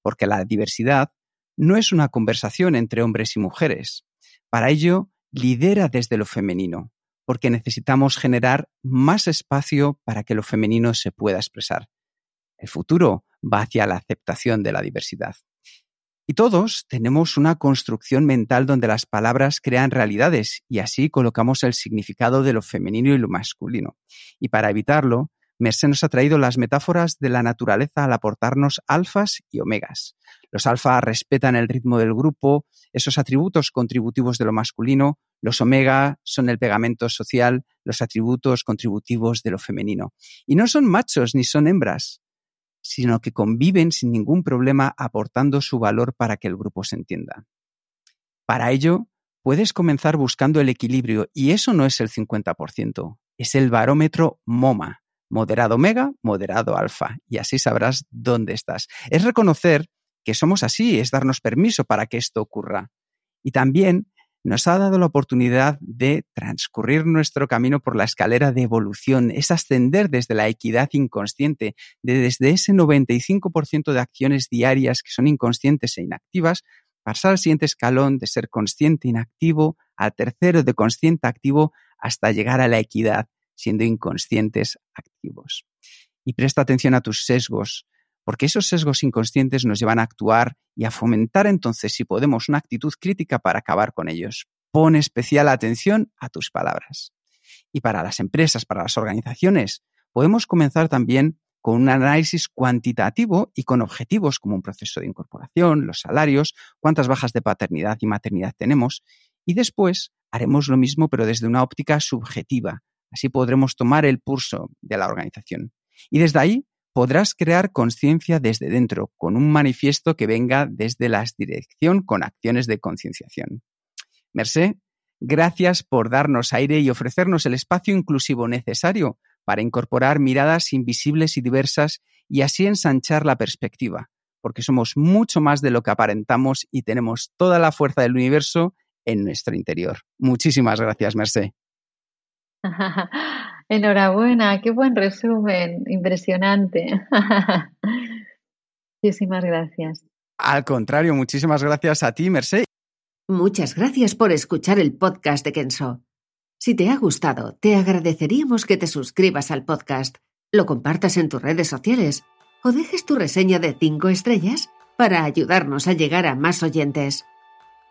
porque la diversidad no es una conversación entre hombres y mujeres. Para ello, lidera desde lo femenino, porque necesitamos generar más espacio para que lo femenino se pueda expresar. El futuro va hacia la aceptación de la diversidad. Y todos tenemos una construcción mental donde las palabras crean realidades y así colocamos el significado de lo femenino y lo masculino. Y para evitarlo, Mercé nos ha traído las metáforas de la naturaleza al aportarnos alfas y omegas. Los alfas respetan el ritmo del grupo, esos atributos contributivos de lo masculino, los omega son el pegamento social, los atributos contributivos de lo femenino. Y no son machos ni son hembras, sino que conviven sin ningún problema aportando su valor para que el grupo se entienda. Para ello, puedes comenzar buscando el equilibrio y eso no es el 50%, es el barómetro MOMA, moderado omega, moderado alfa, y así sabrás dónde estás. Es reconocer que somos así, es darnos permiso para que esto ocurra. Y también nos ha dado la oportunidad de transcurrir nuestro camino por la escalera de evolución, es ascender desde la equidad inconsciente, desde ese 95% de acciones diarias que son inconscientes e inactivas, pasar al siguiente escalón de ser consciente inactivo, al tercero de consciente activo, hasta llegar a la equidad, siendo inconscientes activos. Y presta atención a tus sesgos, porque esos sesgos inconscientes nos llevan a actuar y a fomentar entonces, si podemos, una actitud crítica para acabar con ellos. Pon especial atención a tus palabras. Y para las empresas, para las organizaciones, podemos comenzar también con un análisis cuantitativo y con objetivos como un proceso de incorporación, los salarios, cuántas bajas de paternidad y maternidad tenemos, y después haremos lo mismo pero desde una óptica subjetiva. Así podremos tomar el pulso de la organización. Y desde ahí podrás crear conciencia desde dentro, con un manifiesto que venga desde la dirección con acciones de concienciación. Mercé, gracias por darnos aire y ofrecernos el espacio inclusivo necesario para incorporar miradas invisibles y diversas y así ensanchar la perspectiva, porque somos mucho más de lo que aparentamos y tenemos toda la fuerza del universo en nuestro interior. Muchísimas gracias, Mercé. Enhorabuena, qué buen resumen, impresionante. Muchísimas gracias. Al contrario, muchísimas gracias a ti, Mercé. Muchas gracias por escuchar el podcast de Kenso. Si te ha gustado, te agradeceríamos que te suscribas al podcast, lo compartas en tus redes sociales o dejes tu reseña de 5 estrellas para ayudarnos a llegar a más oyentes.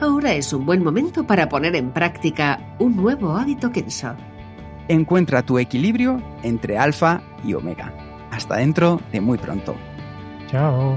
ahora es un buen momento para poner en práctica un nuevo hábito Kenso. Encuentra tu equilibrio entre alfa y omega. Hasta dentro de muy pronto. Chao.